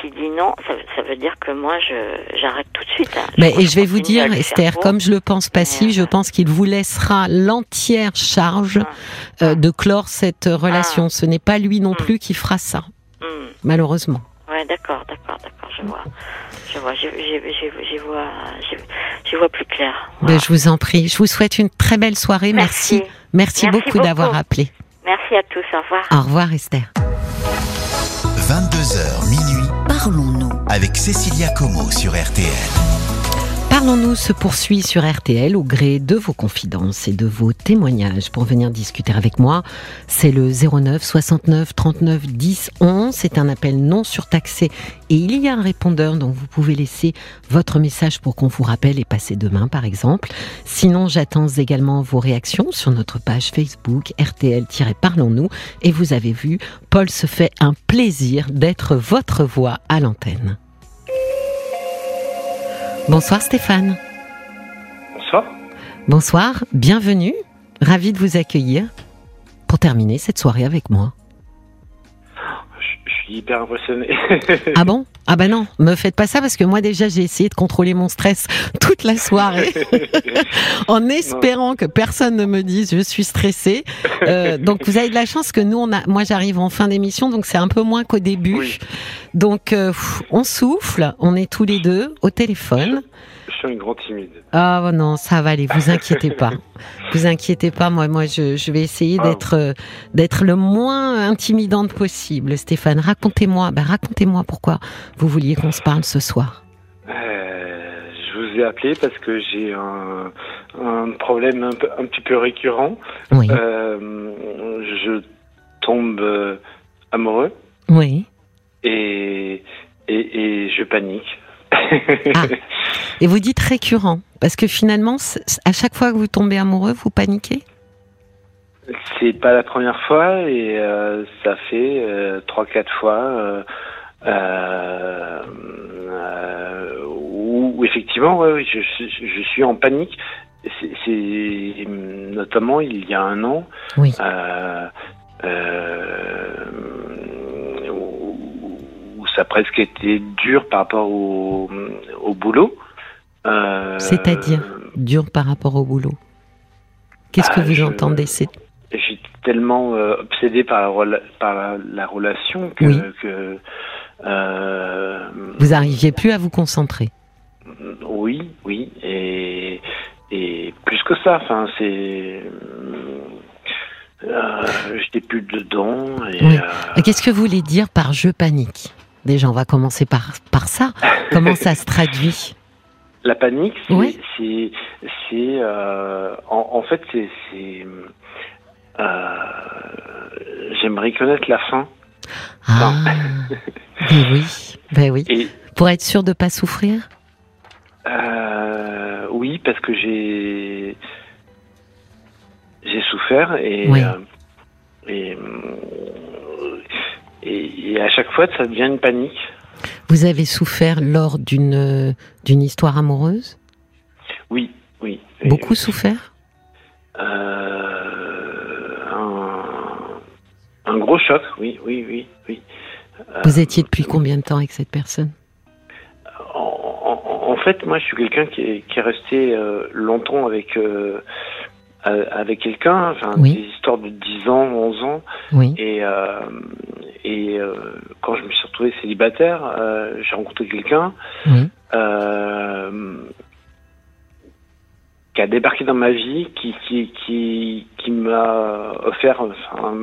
s'il dit non, ça, veut- ça veut dire que moi, je j'arrête tout de suite. hein. Mais, et je vais vous dire, Esther, beau. comme je le pense passif, je pense qu'il vous laissera l'entière charge Ah. euh, de clore cette relation. Ce n'est pas lui non Mm. plus qui fera ça, Hmm. malheureusement. Ouais, d'accord, d'accord, d'accord, je vois. Je vois, j'y j'y- j'y- j'y vois, j'y vois plus clair. Ben, je vous en prie. Je vous souhaite une très belle soirée. Merci. Merci, Merci beaucoup, beaucoup. d'avoir appelé. Merci à tous, au revoir. Au revoir, Esther. 22h minuit, Parlons-nous. avec Cécilia Como sur RTL. Parlons-nous se poursuit sur RTL au gré de vos confidences et de vos témoignages. Pour venir discuter avec moi, c'est le 09 69 39 10 11. C'est un appel non surtaxé et il y a un répondeur donc vous pouvez laisser votre message pour qu'on vous rappelle et passer demain par exemple. Sinon, j'attends également vos réactions sur notre page Facebook RTL-Parlons-nous et vous avez vu, Paul se fait un plaisir d'être votre voix à l'antenne. Bonsoir Stéphane. Bonsoir. Bonsoir, bienvenue. Ravi de vous accueillir pour terminer cette soirée avec moi. Suis hyper impressionné. ah bon? Ah bah non, me faites pas ça parce que moi déjà j'ai essayé de contrôler mon stress <laughs> toute la soirée <laughs> en espérant que personne ne me dise je suis stressée. Euh, donc vous avez de la chance que nous on a, moi j'arrive en fin d'émission donc c'est un peu moins qu'au début. Donc euh, on souffle, on est tous les deux au téléphone. Je un grand timide. Ah non, ça va aller, vous inquiétez pas. <laughs> vous inquiétez pas, moi, moi je, je vais essayer Ah. d'être euh, d'être le moins intimidante possible. Stéphane, racontez-moi, bah, racontez-moi pourquoi vous vouliez qu'on se parle ce soir. Euh, je vous ai appelé parce que j'ai un, un problème un, peu- un petit peu récurrent. Oui, Euh, je tombe amoureux oui. et, et, et je panique. Ah. Et vous dites récurrent, parce que finalement, à chaque fois que vous tombez amoureux, vous paniquez? C'est pas la première fois et euh, ça fait euh, trois quatre fois euh, euh, euh, où, où effectivement ouais, je, suis- je suis en panique. C'est notamment il y a un an Oui. euh, euh, ça a presque été dur par rapport au, au boulot. Euh, C'est-à-dire dur par rapport au boulot. Qu'est-ce que Ah, vous je- entendez C'est J'étais tellement euh, obsédé par la, rela- par la, la relation que, Oui. que euh, vous arriviez plus à vous concentrer. oui, oui, et, et plus que ça. Enfin, c'est euh, j'étais plus dedans. Et, Oui. Et Qu'est-ce que vous voulez dire par je panique? Déjà, on va commencer par, par ça. Comment ça se traduit? La panique, c'est, Oui. c'est, c'est, euh, en, en fait, c'est, c'est euh, j'aimerais connaître la fin. Ah, <laughs> ben oui, ben oui. Et Pour être sûr de pas souffrir? Euh, oui, parce que j'ai j'ai souffert et Oui. euh, et, et et à chaque fois ça devient une panique. Vous avez souffert lors d'une d'une histoire amoureuse? Oui, oui. Beaucoup souffert? euh, un, un gros choc. Oui, oui, oui, oui. Euh, Vous étiez depuis combien de temps avec cette personne? En, en- en fait, moi, je suis quelqu'un qui est, qui est resté euh, longtemps avec euh, avec quelqu'un, enfin Oui. des histoires de 10 ans, 11 ans. Oui. Et, euh, et euh, quand je me suis retrouvé célibataire, euh, j'ai rencontré quelqu'un Oui. euh, qui a débarqué dans ma vie, qui, qui, qui, qui m'a offert enfin,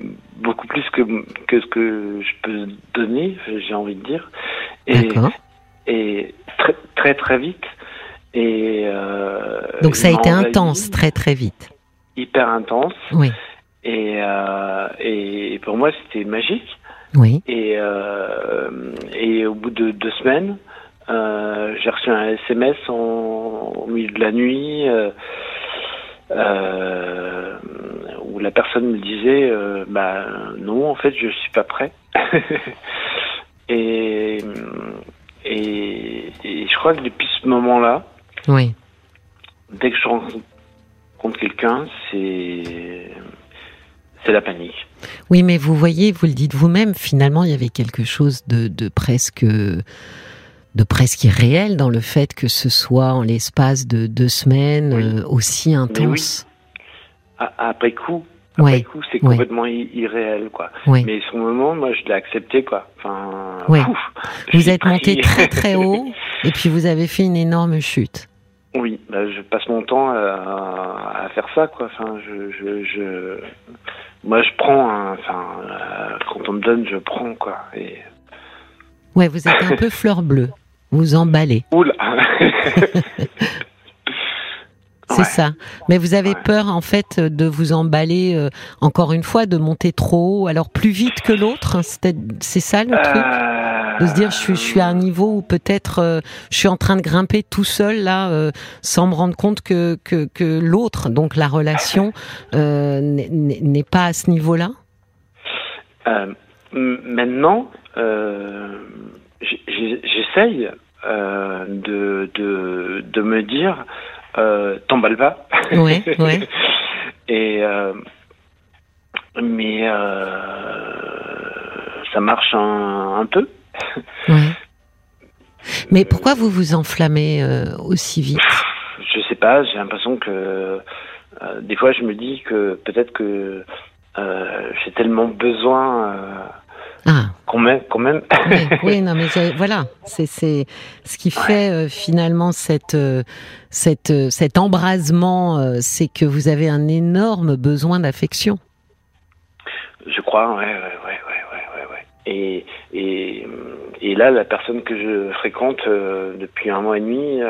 <laughs> beaucoup plus que, que ce que je peux donner, j'ai envie de dire. Et, et très, très très vite. Et euh, Donc ça a été intense, très très vite. hyper intense. Oui. Et, euh, et pour moi, c'était magique. Oui. Et, euh, et au bout de deux semaines, euh, j'ai reçu un SMS en, au milieu de la nuit euh, où la personne me disait euh, bah non en fait je suis pas prêt <laughs> et, et et je crois que depuis ce moment-là Oui. dès que je rencontre quelqu'un c'est c'est la panique Oui, mais vous voyez, vous le dites vous-même, finalement, il y avait quelque chose de, de presque de presque irréel dans le fait que ce soit en l'espace de deux semaines Oui. euh, aussi intense. Après coup après Ouais, coup c'est ouais. complètement irréel quoi Oui. mais le moment moi je l'ai accepté quoi enfin Ouais. ouf, Vous êtes monté très très <laughs> haut et puis vous avez fait une énorme chute. Oui bah, je passe mon temps à, à faire ça quoi enfin je, je, je moi je prends hein, enfin euh, quand on me donne je prends quoi et Ouais, vous êtes un peu <laughs> fleur bleue. Vous emballez, oula <laughs> c'est Ouais. ça. Mais vous avez Ouais. peur en fait de vous emballer euh, encore une fois, de monter trop haut, alors plus vite que l'autre. C'est c'est ça le truc? Euh, de se dire je suis, je suis à un niveau où peut-être euh, je suis en train de grimper tout seul là euh, sans me rendre compte que, que, que l'autre, donc la relation, euh, n'est- pas à ce niveau-là? Maintenant, j'essaye de, de, de me dire, t'emballe pas. Ouais, <laughs> ouais. Et mais ça marche un, peu. <laughs> Mais pourquoi vous vous enflammez aussi vite? Je sais pas, j'ai l'impression que des fois je me dis que peut-être que j'ai tellement besoin ah. Quand même, quand même. <laughs> oui, non, mais voilà, c'est ce qui fait euh, finalement cette, euh, cette, euh, cet embrasement, c'est que vous avez un énorme besoin d'affection. Je crois, ouais, ouais, ouais, ouais, ouais, Et, et, et là, la personne que je fréquente depuis un mois et demi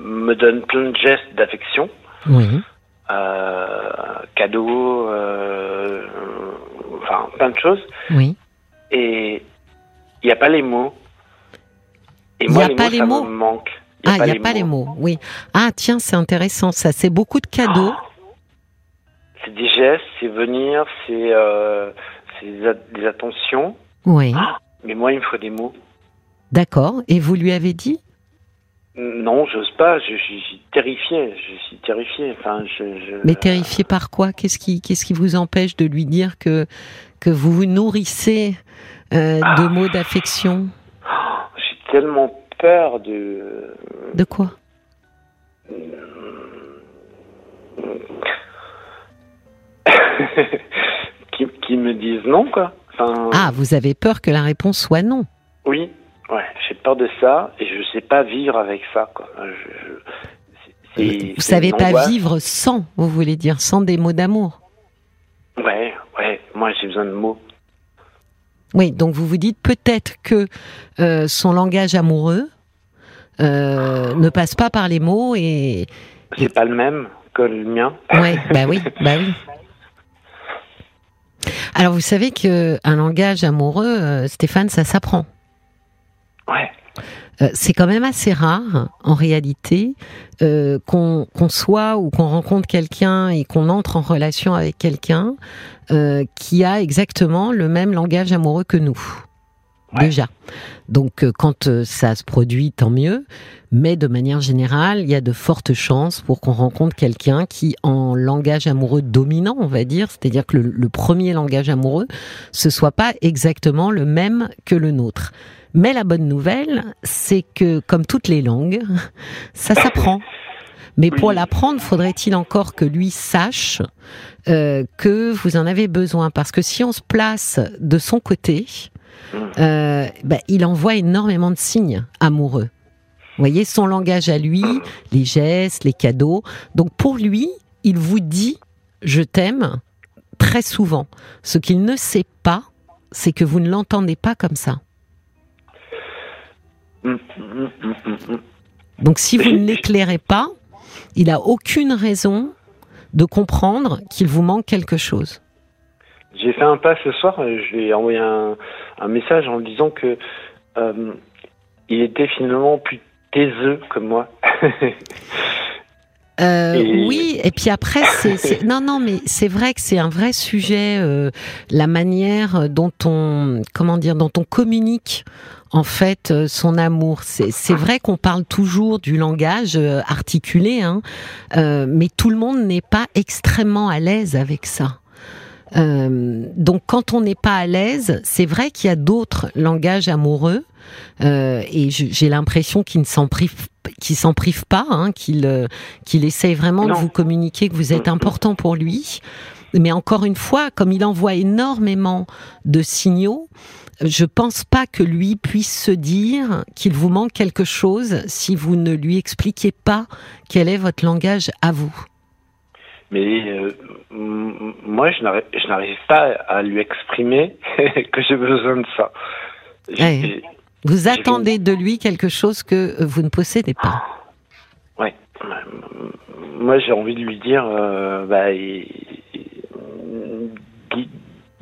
me donne plein de gestes d'affection. Oui. Euh, cadeaux, euh, enfin plein de choses. Oui. Et il n'y a pas les mots. Et moi, les mots, ça me manque. ah, il n'y a pas les mots, oui. Ah, tiens, c'est intéressant ça. C'est beaucoup de cadeaux. C'est des gestes, c'est venir, c'est euh, des attentions. Oui. mais moi, il me faut des mots. D'accord. Et vous lui avez dit? Non, j'ose pas. Je, suis terrifié. Je suis terrifié. Enfin, je, Mais terrifié par quoi? Qu'est-ce qui, qu'est-ce qui vous empêche de lui dire que que vous vous nourrissez euh, de ah. mots d'affection? J'ai tellement peur de. De quoi? <laughs> qui, me disent non, quoi. ah, vous avez peur que la réponse soit non Oui. Ouais, j'ai peur de ça et je sais pas vivre avec ça. Quoi. Je, vous savez pas vivre sans, vous voulez dire, sans des mots d'amour Ouais, ouais, moi j'ai besoin de mots. Oui, donc vous vous dites peut-être que euh, son langage amoureux euh, ne passe pas par les mots et. C'est pas le même que le mien. Ouais, bah oui, bah oui. <laughs> Alors vous savez que un langage amoureux, euh, Stéphane, ça s'apprend. Ouais. Euh, c'est quand même assez rare, en réalité, euh, qu'on soit ou qu'on rencontre quelqu'un et qu'on entre en relation avec quelqu'un euh, qui a exactement le même langage amoureux que nous. Déjà. Donc, quand ça se produit, tant mieux. Mais de manière générale, il y a de fortes chances pour qu'on rencontre quelqu'un qui, en langage amoureux dominant, on va dire, c'est-à-dire que le, le premier langage amoureux, ce soit pas exactement le même que le nôtre. Mais la bonne nouvelle, c'est que, comme toutes les langues, <laughs> ça s'apprend. Mais pour l'apprendre, faudrait-il encore que lui sache euh, que vous en avez besoin? Parce que si on se place de son côté, euh, ben, il envoie énormément de signes amoureux. Vous voyez, son langage à lui, les gestes, les cadeaux. Donc pour lui, il vous dit je t'aime très souvent. Ce qu'il ne sait pas, c'est que vous ne l'entendez pas comme ça. Donc si vous ne l'éclairez pas, il a aucune raison de comprendre qu'il vous manque quelque chose. J'ai fait un pas ce soir, je lui ai envoyé un, message en lui disant que euh, il était finalement plus taiseux que moi. <laughs> Euh, oui, et puis après, c'est <laughs> non, non, mais c'est vrai que c'est un vrai sujet, euh, la manière dont on, comment dire, dont on communique en fait euh, son amour. C'est vrai qu'on parle toujours du langage euh, articulé, hein, euh, mais tout le monde n'est pas extrêmement à l'aise avec ça. Donc quand on n'est pas à l'aise, c'est vrai qu'il y a d'autres langages amoureux et j'ai l'impression qu'il ne s'en prive qu'il s'en prive pas, hein, qu'il qu'il essaye vraiment de vous communiquer que vous êtes important pour lui. Mais encore une fois, comme il envoie énormément de signaux, je pense pas que lui puisse se dire qu'il vous manque quelque chose si vous ne lui expliquez pas quel est votre langage à vous. Mais euh, moi, je n'arrive pas à lui exprimer <laughs> que j'ai besoin de ça. Vous attendez de lui quelque chose que vous ne possédez pas. Ouais. Moi, j'ai envie de lui dire, euh, bah,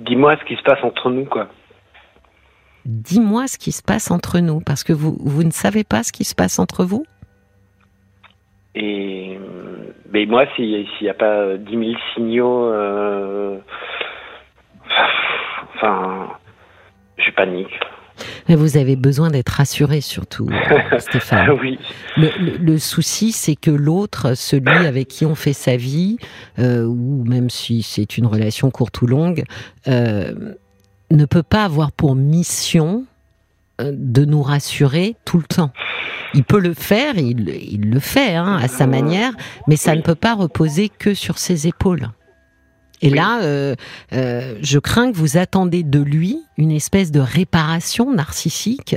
dis-moi ce qui se passe entre nous, quoi dis-moi ce qui se passe entre nous, parce que vous, vous ne savez pas ce qui se passe entre vous? Et mais moi, s'il n'y a pas 10 000 signaux, euh, enfin, je panique. Mais vous avez besoin d'être rassuré surtout, euh, <laughs> Stéphane. oui. Le, le- le souci, c'est que l'autre, celui avec qui on fait sa vie, euh, ou même si c'est une relation courte ou longue, euh, ne peut pas avoir pour mission de nous rassurer tout le temps. Il peut le faire, il, il le fait hein, à sa manière, mais ça Oui. ne peut pas reposer que sur ses épaules. Et là, euh, euh, je crains que vous attendez de lui une espèce de réparation narcissique,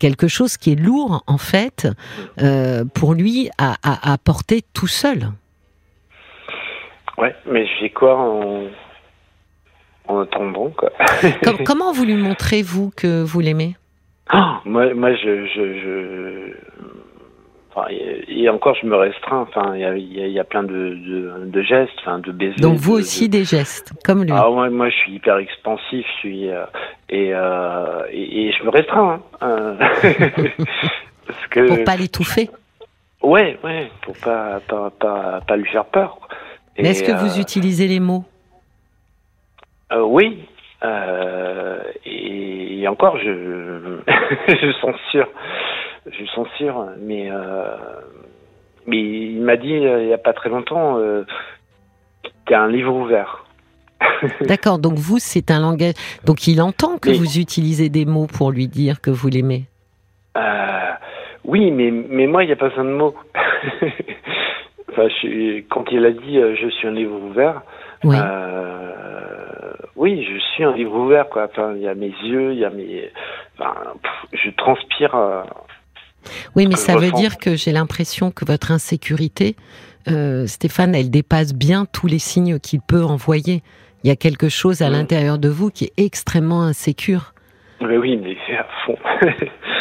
quelque chose qui est lourd en fait euh, pour lui à, à, à porter tout seul. Ouais, mais j'ai quoi en, en attendant, quoi? Com- <laughs> comment vous lui montrez vous que vous l'aimez? Ah, moi, moi, je, je, je... Enfin, et encore, je me restreins. Enfin, il y a, y y plein de, de, de gestes, enfin, de baisers. Donc vous de- aussi de- des gestes comme lui. Ah, moi, moi, je suis hyper expansif. Je suis euh, et, euh, et et je me restreins. Hein, euh, <laughs> parce que Pour pas l'étouffer. ouais, ouais, pour pas pas pas, pas lui faire peur. est-ce que vous utilisez les mots? Oui. Euh, et, et encore, je <laughs> je censure, je censure, mais euh, mais il m'a dit euh, il y a pas très longtemps, euh, t'es un livre ouvert. <laughs> D'accord, donc vous c'est un langage. Donc il entend que Mais- vous utilisez des mots pour lui dire que vous l'aimez. Euh, oui, mais mais moi il n'y a pas besoin de mots. <laughs> enfin, je suis- quand il a dit je suis un livre ouvert, Oui. euh, oui, je suis un livre ouvert quoi. Enfin, il y a mes yeux, il y a mes, enfin, pff, je transpire. euh, Oui, mais ça veut ressens. dire que j'ai l'impression que votre insécurité, euh, Stéphane, elle dépasse bien tous les signes qu'il peut envoyer. Il y a quelque chose à Mm. l'intérieur de vous qui est extrêmement insécure. Mais oui, mais c'est à fond. <laughs>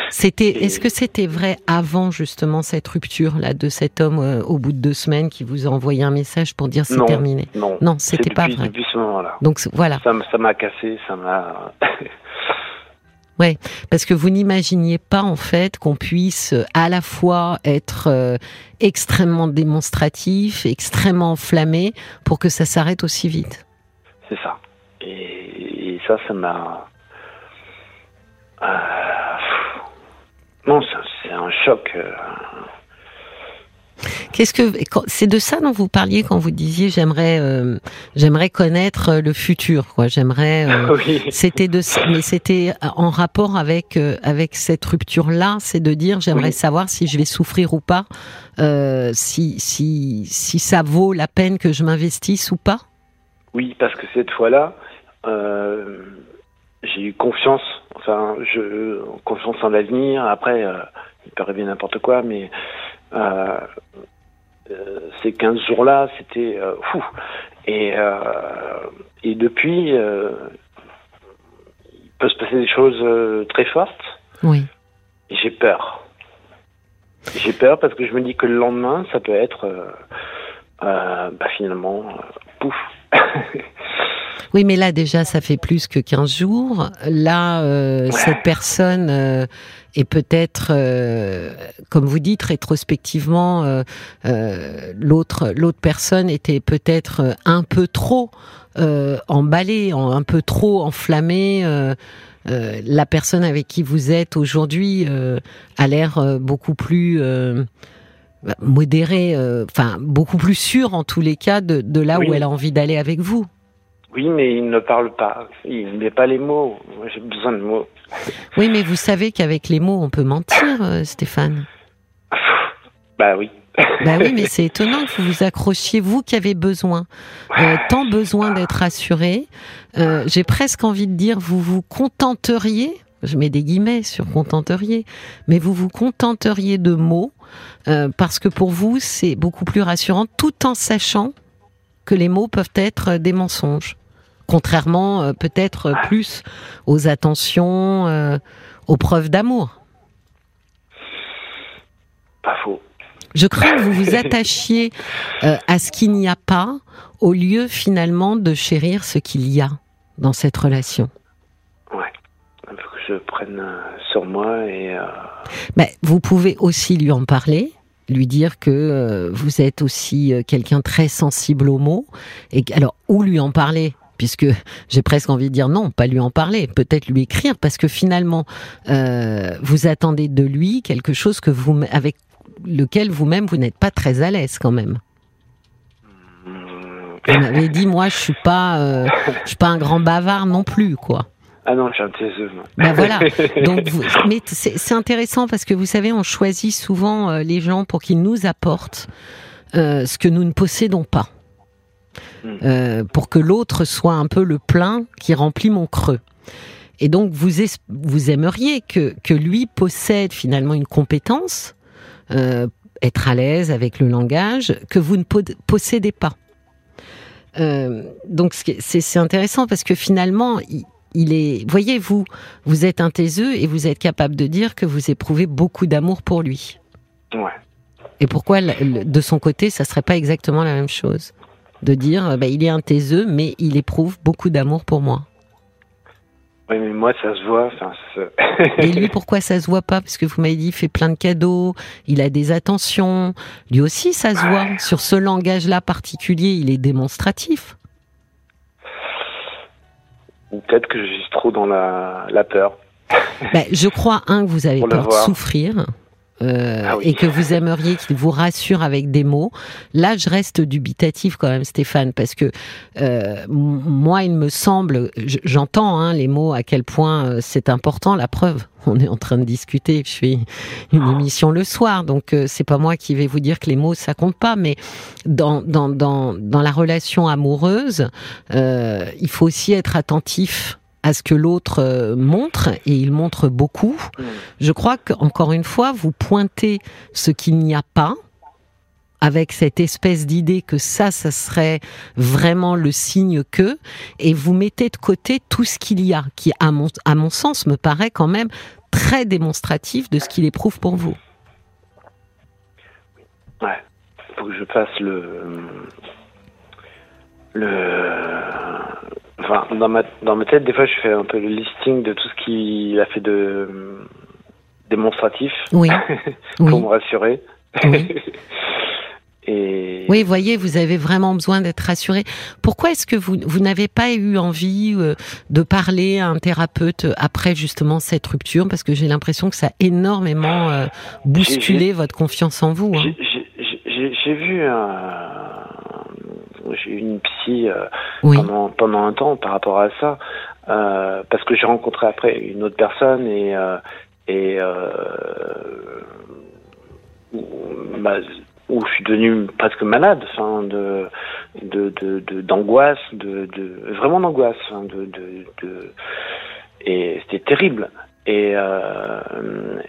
C'était, est-ce que c'était vrai avant justement cette rupture là de cet homme euh, au bout de deux semaines qui vous a envoyé un message pour dire c'est terminé? non, Non, c'était pas vrai. Depuis ce moment-là. Donc voilà, Ça m'a cassé, ça m'a. <laughs> parce que vous n'imaginiez pas en fait qu'on puisse euh, à la fois être euh, extrêmement démonstratif, extrêmement enflammé pour que ça s'arrête aussi vite. C'est ça. Et, et ça, ça m'a. Euh. Non, c'est un choc. euh, Qu'est-ce que c'est de ça dont vous parliez quand vous disiez j'aimerais euh, j'aimerais connaître le futur quoi j'aimerais euh, <laughs> oui. c'était de mais c'était en rapport avec euh, avec cette rupture là c'est de dire j'aimerais Oui. savoir si je vais souffrir ou pas si si si ça vaut la peine que je m'investisse ou pas? Oui, parce que cette fois-là, euh, j'ai eu confiance. Enfin, je confiance en l'avenir. Après, euh, il peut arriver n'importe quoi, mais euh, euh, ces 15 jours-là, c'était fou. Et, et depuis, il peut se passer des choses très fortes. oui Et j'ai peur. J'ai peur parce que je me dis que le lendemain, ça peut être bah, finalement pouf. <laughs> Oui, mais là déjà, ça fait plus que 15 jours. Là, euh, Ouais. cette personne euh, est peut-être, euh, comme vous dites, rétrospectivement, l'autre l'autre personne était peut-être un peu trop emballée, un peu trop enflammée. la personne avec qui vous êtes aujourd'hui a l'air beaucoup plus modérée, euh, enfin beaucoup plus sûre en tous les cas de, de là Oui. où elle a envie d'aller avec vous. Oui, mais il ne parle pas. Il met pas les mots. J'ai besoin de mots. <laughs> Oui, mais vous savez qu'avec les mots, on peut mentir, euh, Stéphane. <laughs> Bah oui. Bah oui, mais c'est étonnant que vous vous accrochiez, vous qui avez besoin, euh, tant besoin d'être rassuré. Euh, J'ai presque envie de dire, vous vous contenteriez, je mets des guillemets sur contenteriez, mais vous vous contenteriez de mots, euh, parce que pour vous, c'est beaucoup plus rassurant, tout en sachant que les mots peuvent être des mensonges. Contrairement euh, peut-être plus aux attentions, euh, aux preuves d'amour. Pas faux. Je crains que vous vous attachiez à ce qu'il n'y a pas, au lieu finalement de chérir ce qu'il y a dans cette relation. Je prenne euh, sur moi et. euh, Ben, vous pouvez aussi lui en parler, lui dire que euh, vous êtes aussi quelqu'un très sensible aux mots. Et alors, où lui en parler puisque <laughs> j'ai presque envie de dire non, pas lui en parler, peut-être lui écrire, parce que finalement, euh, vous attendez de lui quelque chose que vous, avec lequel vous-même vous n'êtes pas très à l'aise quand même. Vous m'avez dit, moi, je suis pas, euh, je suis pas un grand bavard non plus, quoi. Ah non, je suis un. Ben voilà. <laughs> Donc, vous, mais c'est intéressant parce que vous savez, on choisit souvent euh, les gens pour qu'ils nous apportent euh, ce que nous ne possédons pas. Hmm. Euh, pour que l'autre soit un peu le plein qui remplit mon creux. Et donc, vous, vous aimeriez que, que lui possède finalement une compétence, euh, être à l'aise avec le langage, que vous ne possédez pas. Euh, donc c'est intéressant parce que finalement, il, est, voyez vous, êtes un taiseux et vous êtes capable de dire que vous éprouvez beaucoup d'amour pour lui. Ouais. Et pourquoi de son côté, ça serait pas exactement la même chose de dire, bah, il est un taiseux, mais il éprouve beaucoup d'amour pour moi? Oui, mais moi, ça se voit. Et lui, pourquoi ça se voit pas? Parce que vous m'avez dit, il fait plein de cadeaux, il a des attentions. Lui aussi, ça se voit. Sur ce langage-là particulier, il est démonstratif. Ou peut-être que je suis trop dans la, la peur. Ben, je crois, un, que vous avez peur de souffrir. Euh, ah et que vous aimeriez qu'il vous rassure avec des mots. Là, je reste dubitatif quand même, Stéphane, parce que euh, moi, il me semble, j'entends hein, les mots à quel point euh, c'est important. La preuve, <laughs> on est en train de discuter. Je fais une émission le soir, donc c'est pas moi qui vais vous dire que les mots ça compte pas, mais dans dans dans dans la relation amoureuse, il faut aussi être attentif à ce que l'autre euh, montre, et il montre beaucoup. Je crois qu'encore une fois, vous pointez ce qu'il n'y a pas, avec cette espèce d'idée que ça, ça serait vraiment le signe que, et vous mettez de côté tout ce qu'il y a, qui, à mon, à mon sens, me paraît quand même très démonstratif de ce qu'il éprouve pour vous. Ouais, faut que je fasse le, le, Enfin, dans ma, dans ma tête, des fois, je fais un peu le listing de tout ce qu'il a fait de démonstratif. Oui. <laughs> pour me rassurer. Oui. <laughs> Et... Oui, voyez, vous avez vraiment besoin d'être rassuré. Pourquoi est-ce que vous, vous n'avez pas eu envie euh, de parler à un thérapeute après justement cette rupture? Parce que j'ai l'impression que ça a énormément euh, bousculé votre confiance en vous. Hein. J'ai vu un j'ai eu une psy euh, pendant, pendant un temps par rapport à ça, euh, parce que j'ai rencontré après une autre personne et, euh, et bah, où je suis devenu presque malade, enfin de de d'angoisse, de, de, vraiment d'angoisse, de, de, et c'était terrible. Et,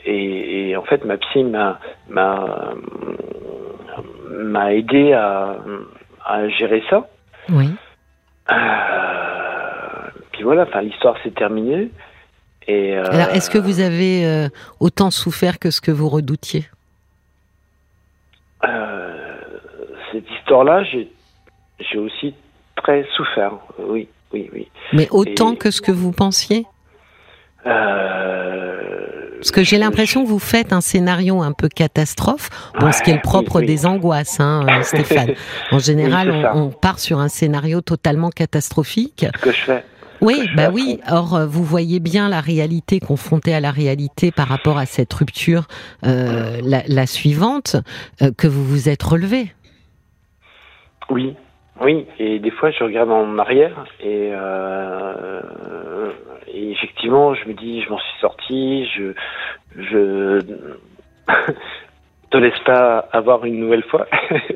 et, et en fait ma psy m'a m'a m'a aidé à à gérer ça. Oui. Euh, puis voilà, enfin l'histoire s'est terminée. Et euh, Alors, est-ce que vous avez euh, autant souffert que ce que vous redoutiez? Cette histoire-là, j'ai, j'ai aussi très souffert. Oui, oui, oui. Mais autant que ce que vous pensiez? Parce que j'ai l'impression que vous faites un scénario un peu catastrophe, bon, ce qui est le propre des angoisses, hein, euh, <laughs> Stéphane. En général, on, part sur un scénario totalement catastrophique. Ce que je fais. Oui, bah oui. Or, euh, vous voyez bien la réalité confrontée à la réalité par rapport à cette rupture, euh, la, suivante, que vous vous êtes relevé. Oui, oui, et des fois je regarde en arrière et, euh, et effectivement je me dis je m'en suis sorti, je je <laughs> te laisse pas avoir une nouvelle fois. <laughs>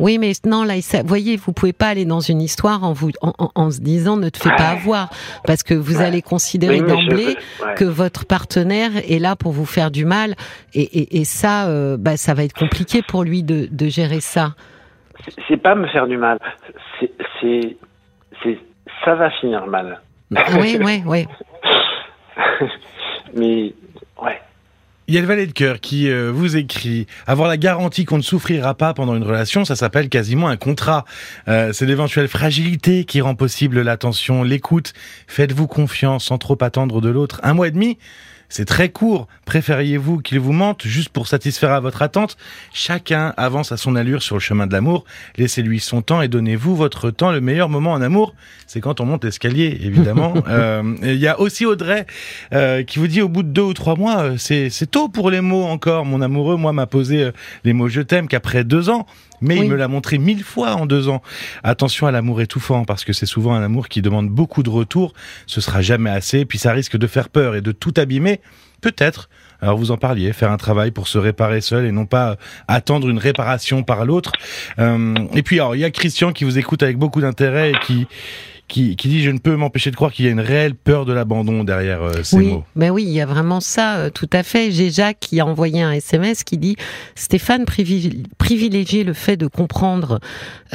Oui, mais non, là, vous voyez, vous pouvez pas aller dans une histoire en vous, en, en, se disant ne te fais pas avoir, parce que vous allez considérer d'emblée que votre partenaire est là pour vous faire du mal, et, et, et ça, euh, bah, ça va être compliqué pour lui de, de gérer ça c'est pas me faire du mal. C'est, c'est, ça va finir mal. Ah oui, oui, oui. <laughs> Mais, ouais. Il y a le valet de cœur qui euh, vous écrit avoir la garantie qu'on ne souffrira pas pendant une relation, ça s'appelle quasiment un contrat. Euh, c'est l'éventuelle fragilité qui rend possible l'attention, l'écoute. Faites-vous confiance sans trop attendre de l'autre. Un mois et demi, c'est très court. Préfériez-vous qu'il vous mente juste pour satisfaire à votre attente? Chacun avance à son allure sur le chemin de l'amour. Laissez-lui son temps et donnez-vous votre temps. Le meilleur moment en amour, c'est quand on monte l'escalier, évidemment. <laughs> Euh, il y a aussi Audrey euh, qui vous dit au bout de deux ou trois mois, euh, c'est tôt pour les mots encore. Mon amoureux, moi, m'a posé les mots je t'aime qu'après deux ans mais il me l'a montré mille fois en deux ans. Attention à l'amour étouffant, parce que c'est souvent un amour qui demande beaucoup de retour. Ce sera jamais assez, puis ça risque de faire peur et de tout abîmer. Peut-être. Alors vous en parliez, faire un travail pour se réparer seul et non pas attendre une réparation par l'autre. Euh, et puis alors il y a Christian qui vous écoute avec beaucoup d'intérêt et qui qui, qui dit je ne peux m'empêcher de croire qu'il y a une réelle peur de l'abandon derrière euh, ces oui, mots. Ben oui, il y a vraiment ça, euh, tout à fait. J'ai Jacques qui a envoyé un SMS qui dit Stéphane privilégier le fait de comprendre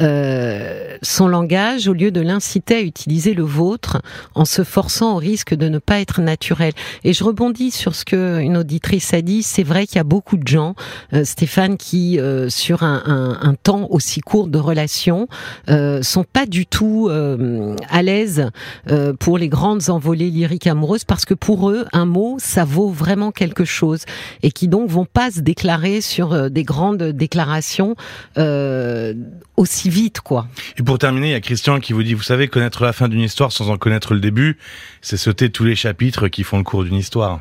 euh, son langage au lieu de l'inciter à utiliser le vôtre en se forçant au risque de ne pas être naturel. Et je rebondis sur ce que une auditrice a dit. C'est vrai qu'il y a beaucoup de gens, euh, Stéphane, qui sur un, un, un, temps aussi court de relation sont pas du tout à l'aise euh, pour les grandes envolées lyriques amoureuses parce que pour eux, un mot, ça vaut vraiment quelque chose et qui donc vont pas se déclarer sur euh, des grandes déclarations euh, aussi vite, quoi. Et pour terminer, il y a Christian qui vous dit, vous savez, connaître la fin d'une histoire sans en connaître le début, c'est sauter tous les chapitres qui font le cours d'une histoire.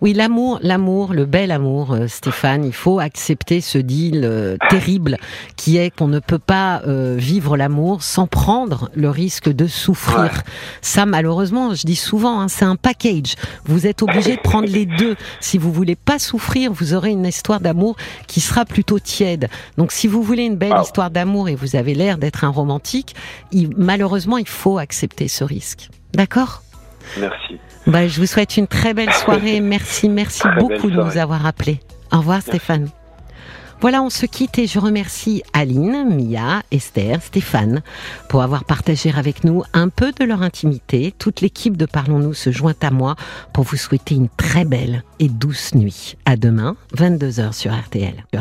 Oui, l'amour, l'amour, le bel amour, euh, Stéphane. Il faut accepter ce deal euh, terrible qui est qu'on ne peut pas euh, vivre l'amour sans prendre le risque de souffrir. Ça, malheureusement, je dis souvent, hein, c'est un package. Vous êtes obligé de prendre les deux. Si vous voulez pas souffrir, vous aurez une histoire d'amour qui sera plutôt tiède. Donc, si vous voulez une belle histoire d'amour et vous avez l'air d'être un romantique, malheureusement, il faut accepter ce risque. D'accord? Merci. Bah, je vous souhaite une très belle soirée. <laughs> Merci, merci beaucoup de nous avoir appelés. Au revoir Stéphane. Voilà, on se quitte et je remercie Aline, Mia, Esther, Stéphane pour avoir partagé avec nous un peu de leur intimité. Toute l'équipe de Parlons-nous se joint à moi pour vous souhaiter une très belle et douce nuit. À demain, 22h sur RTL.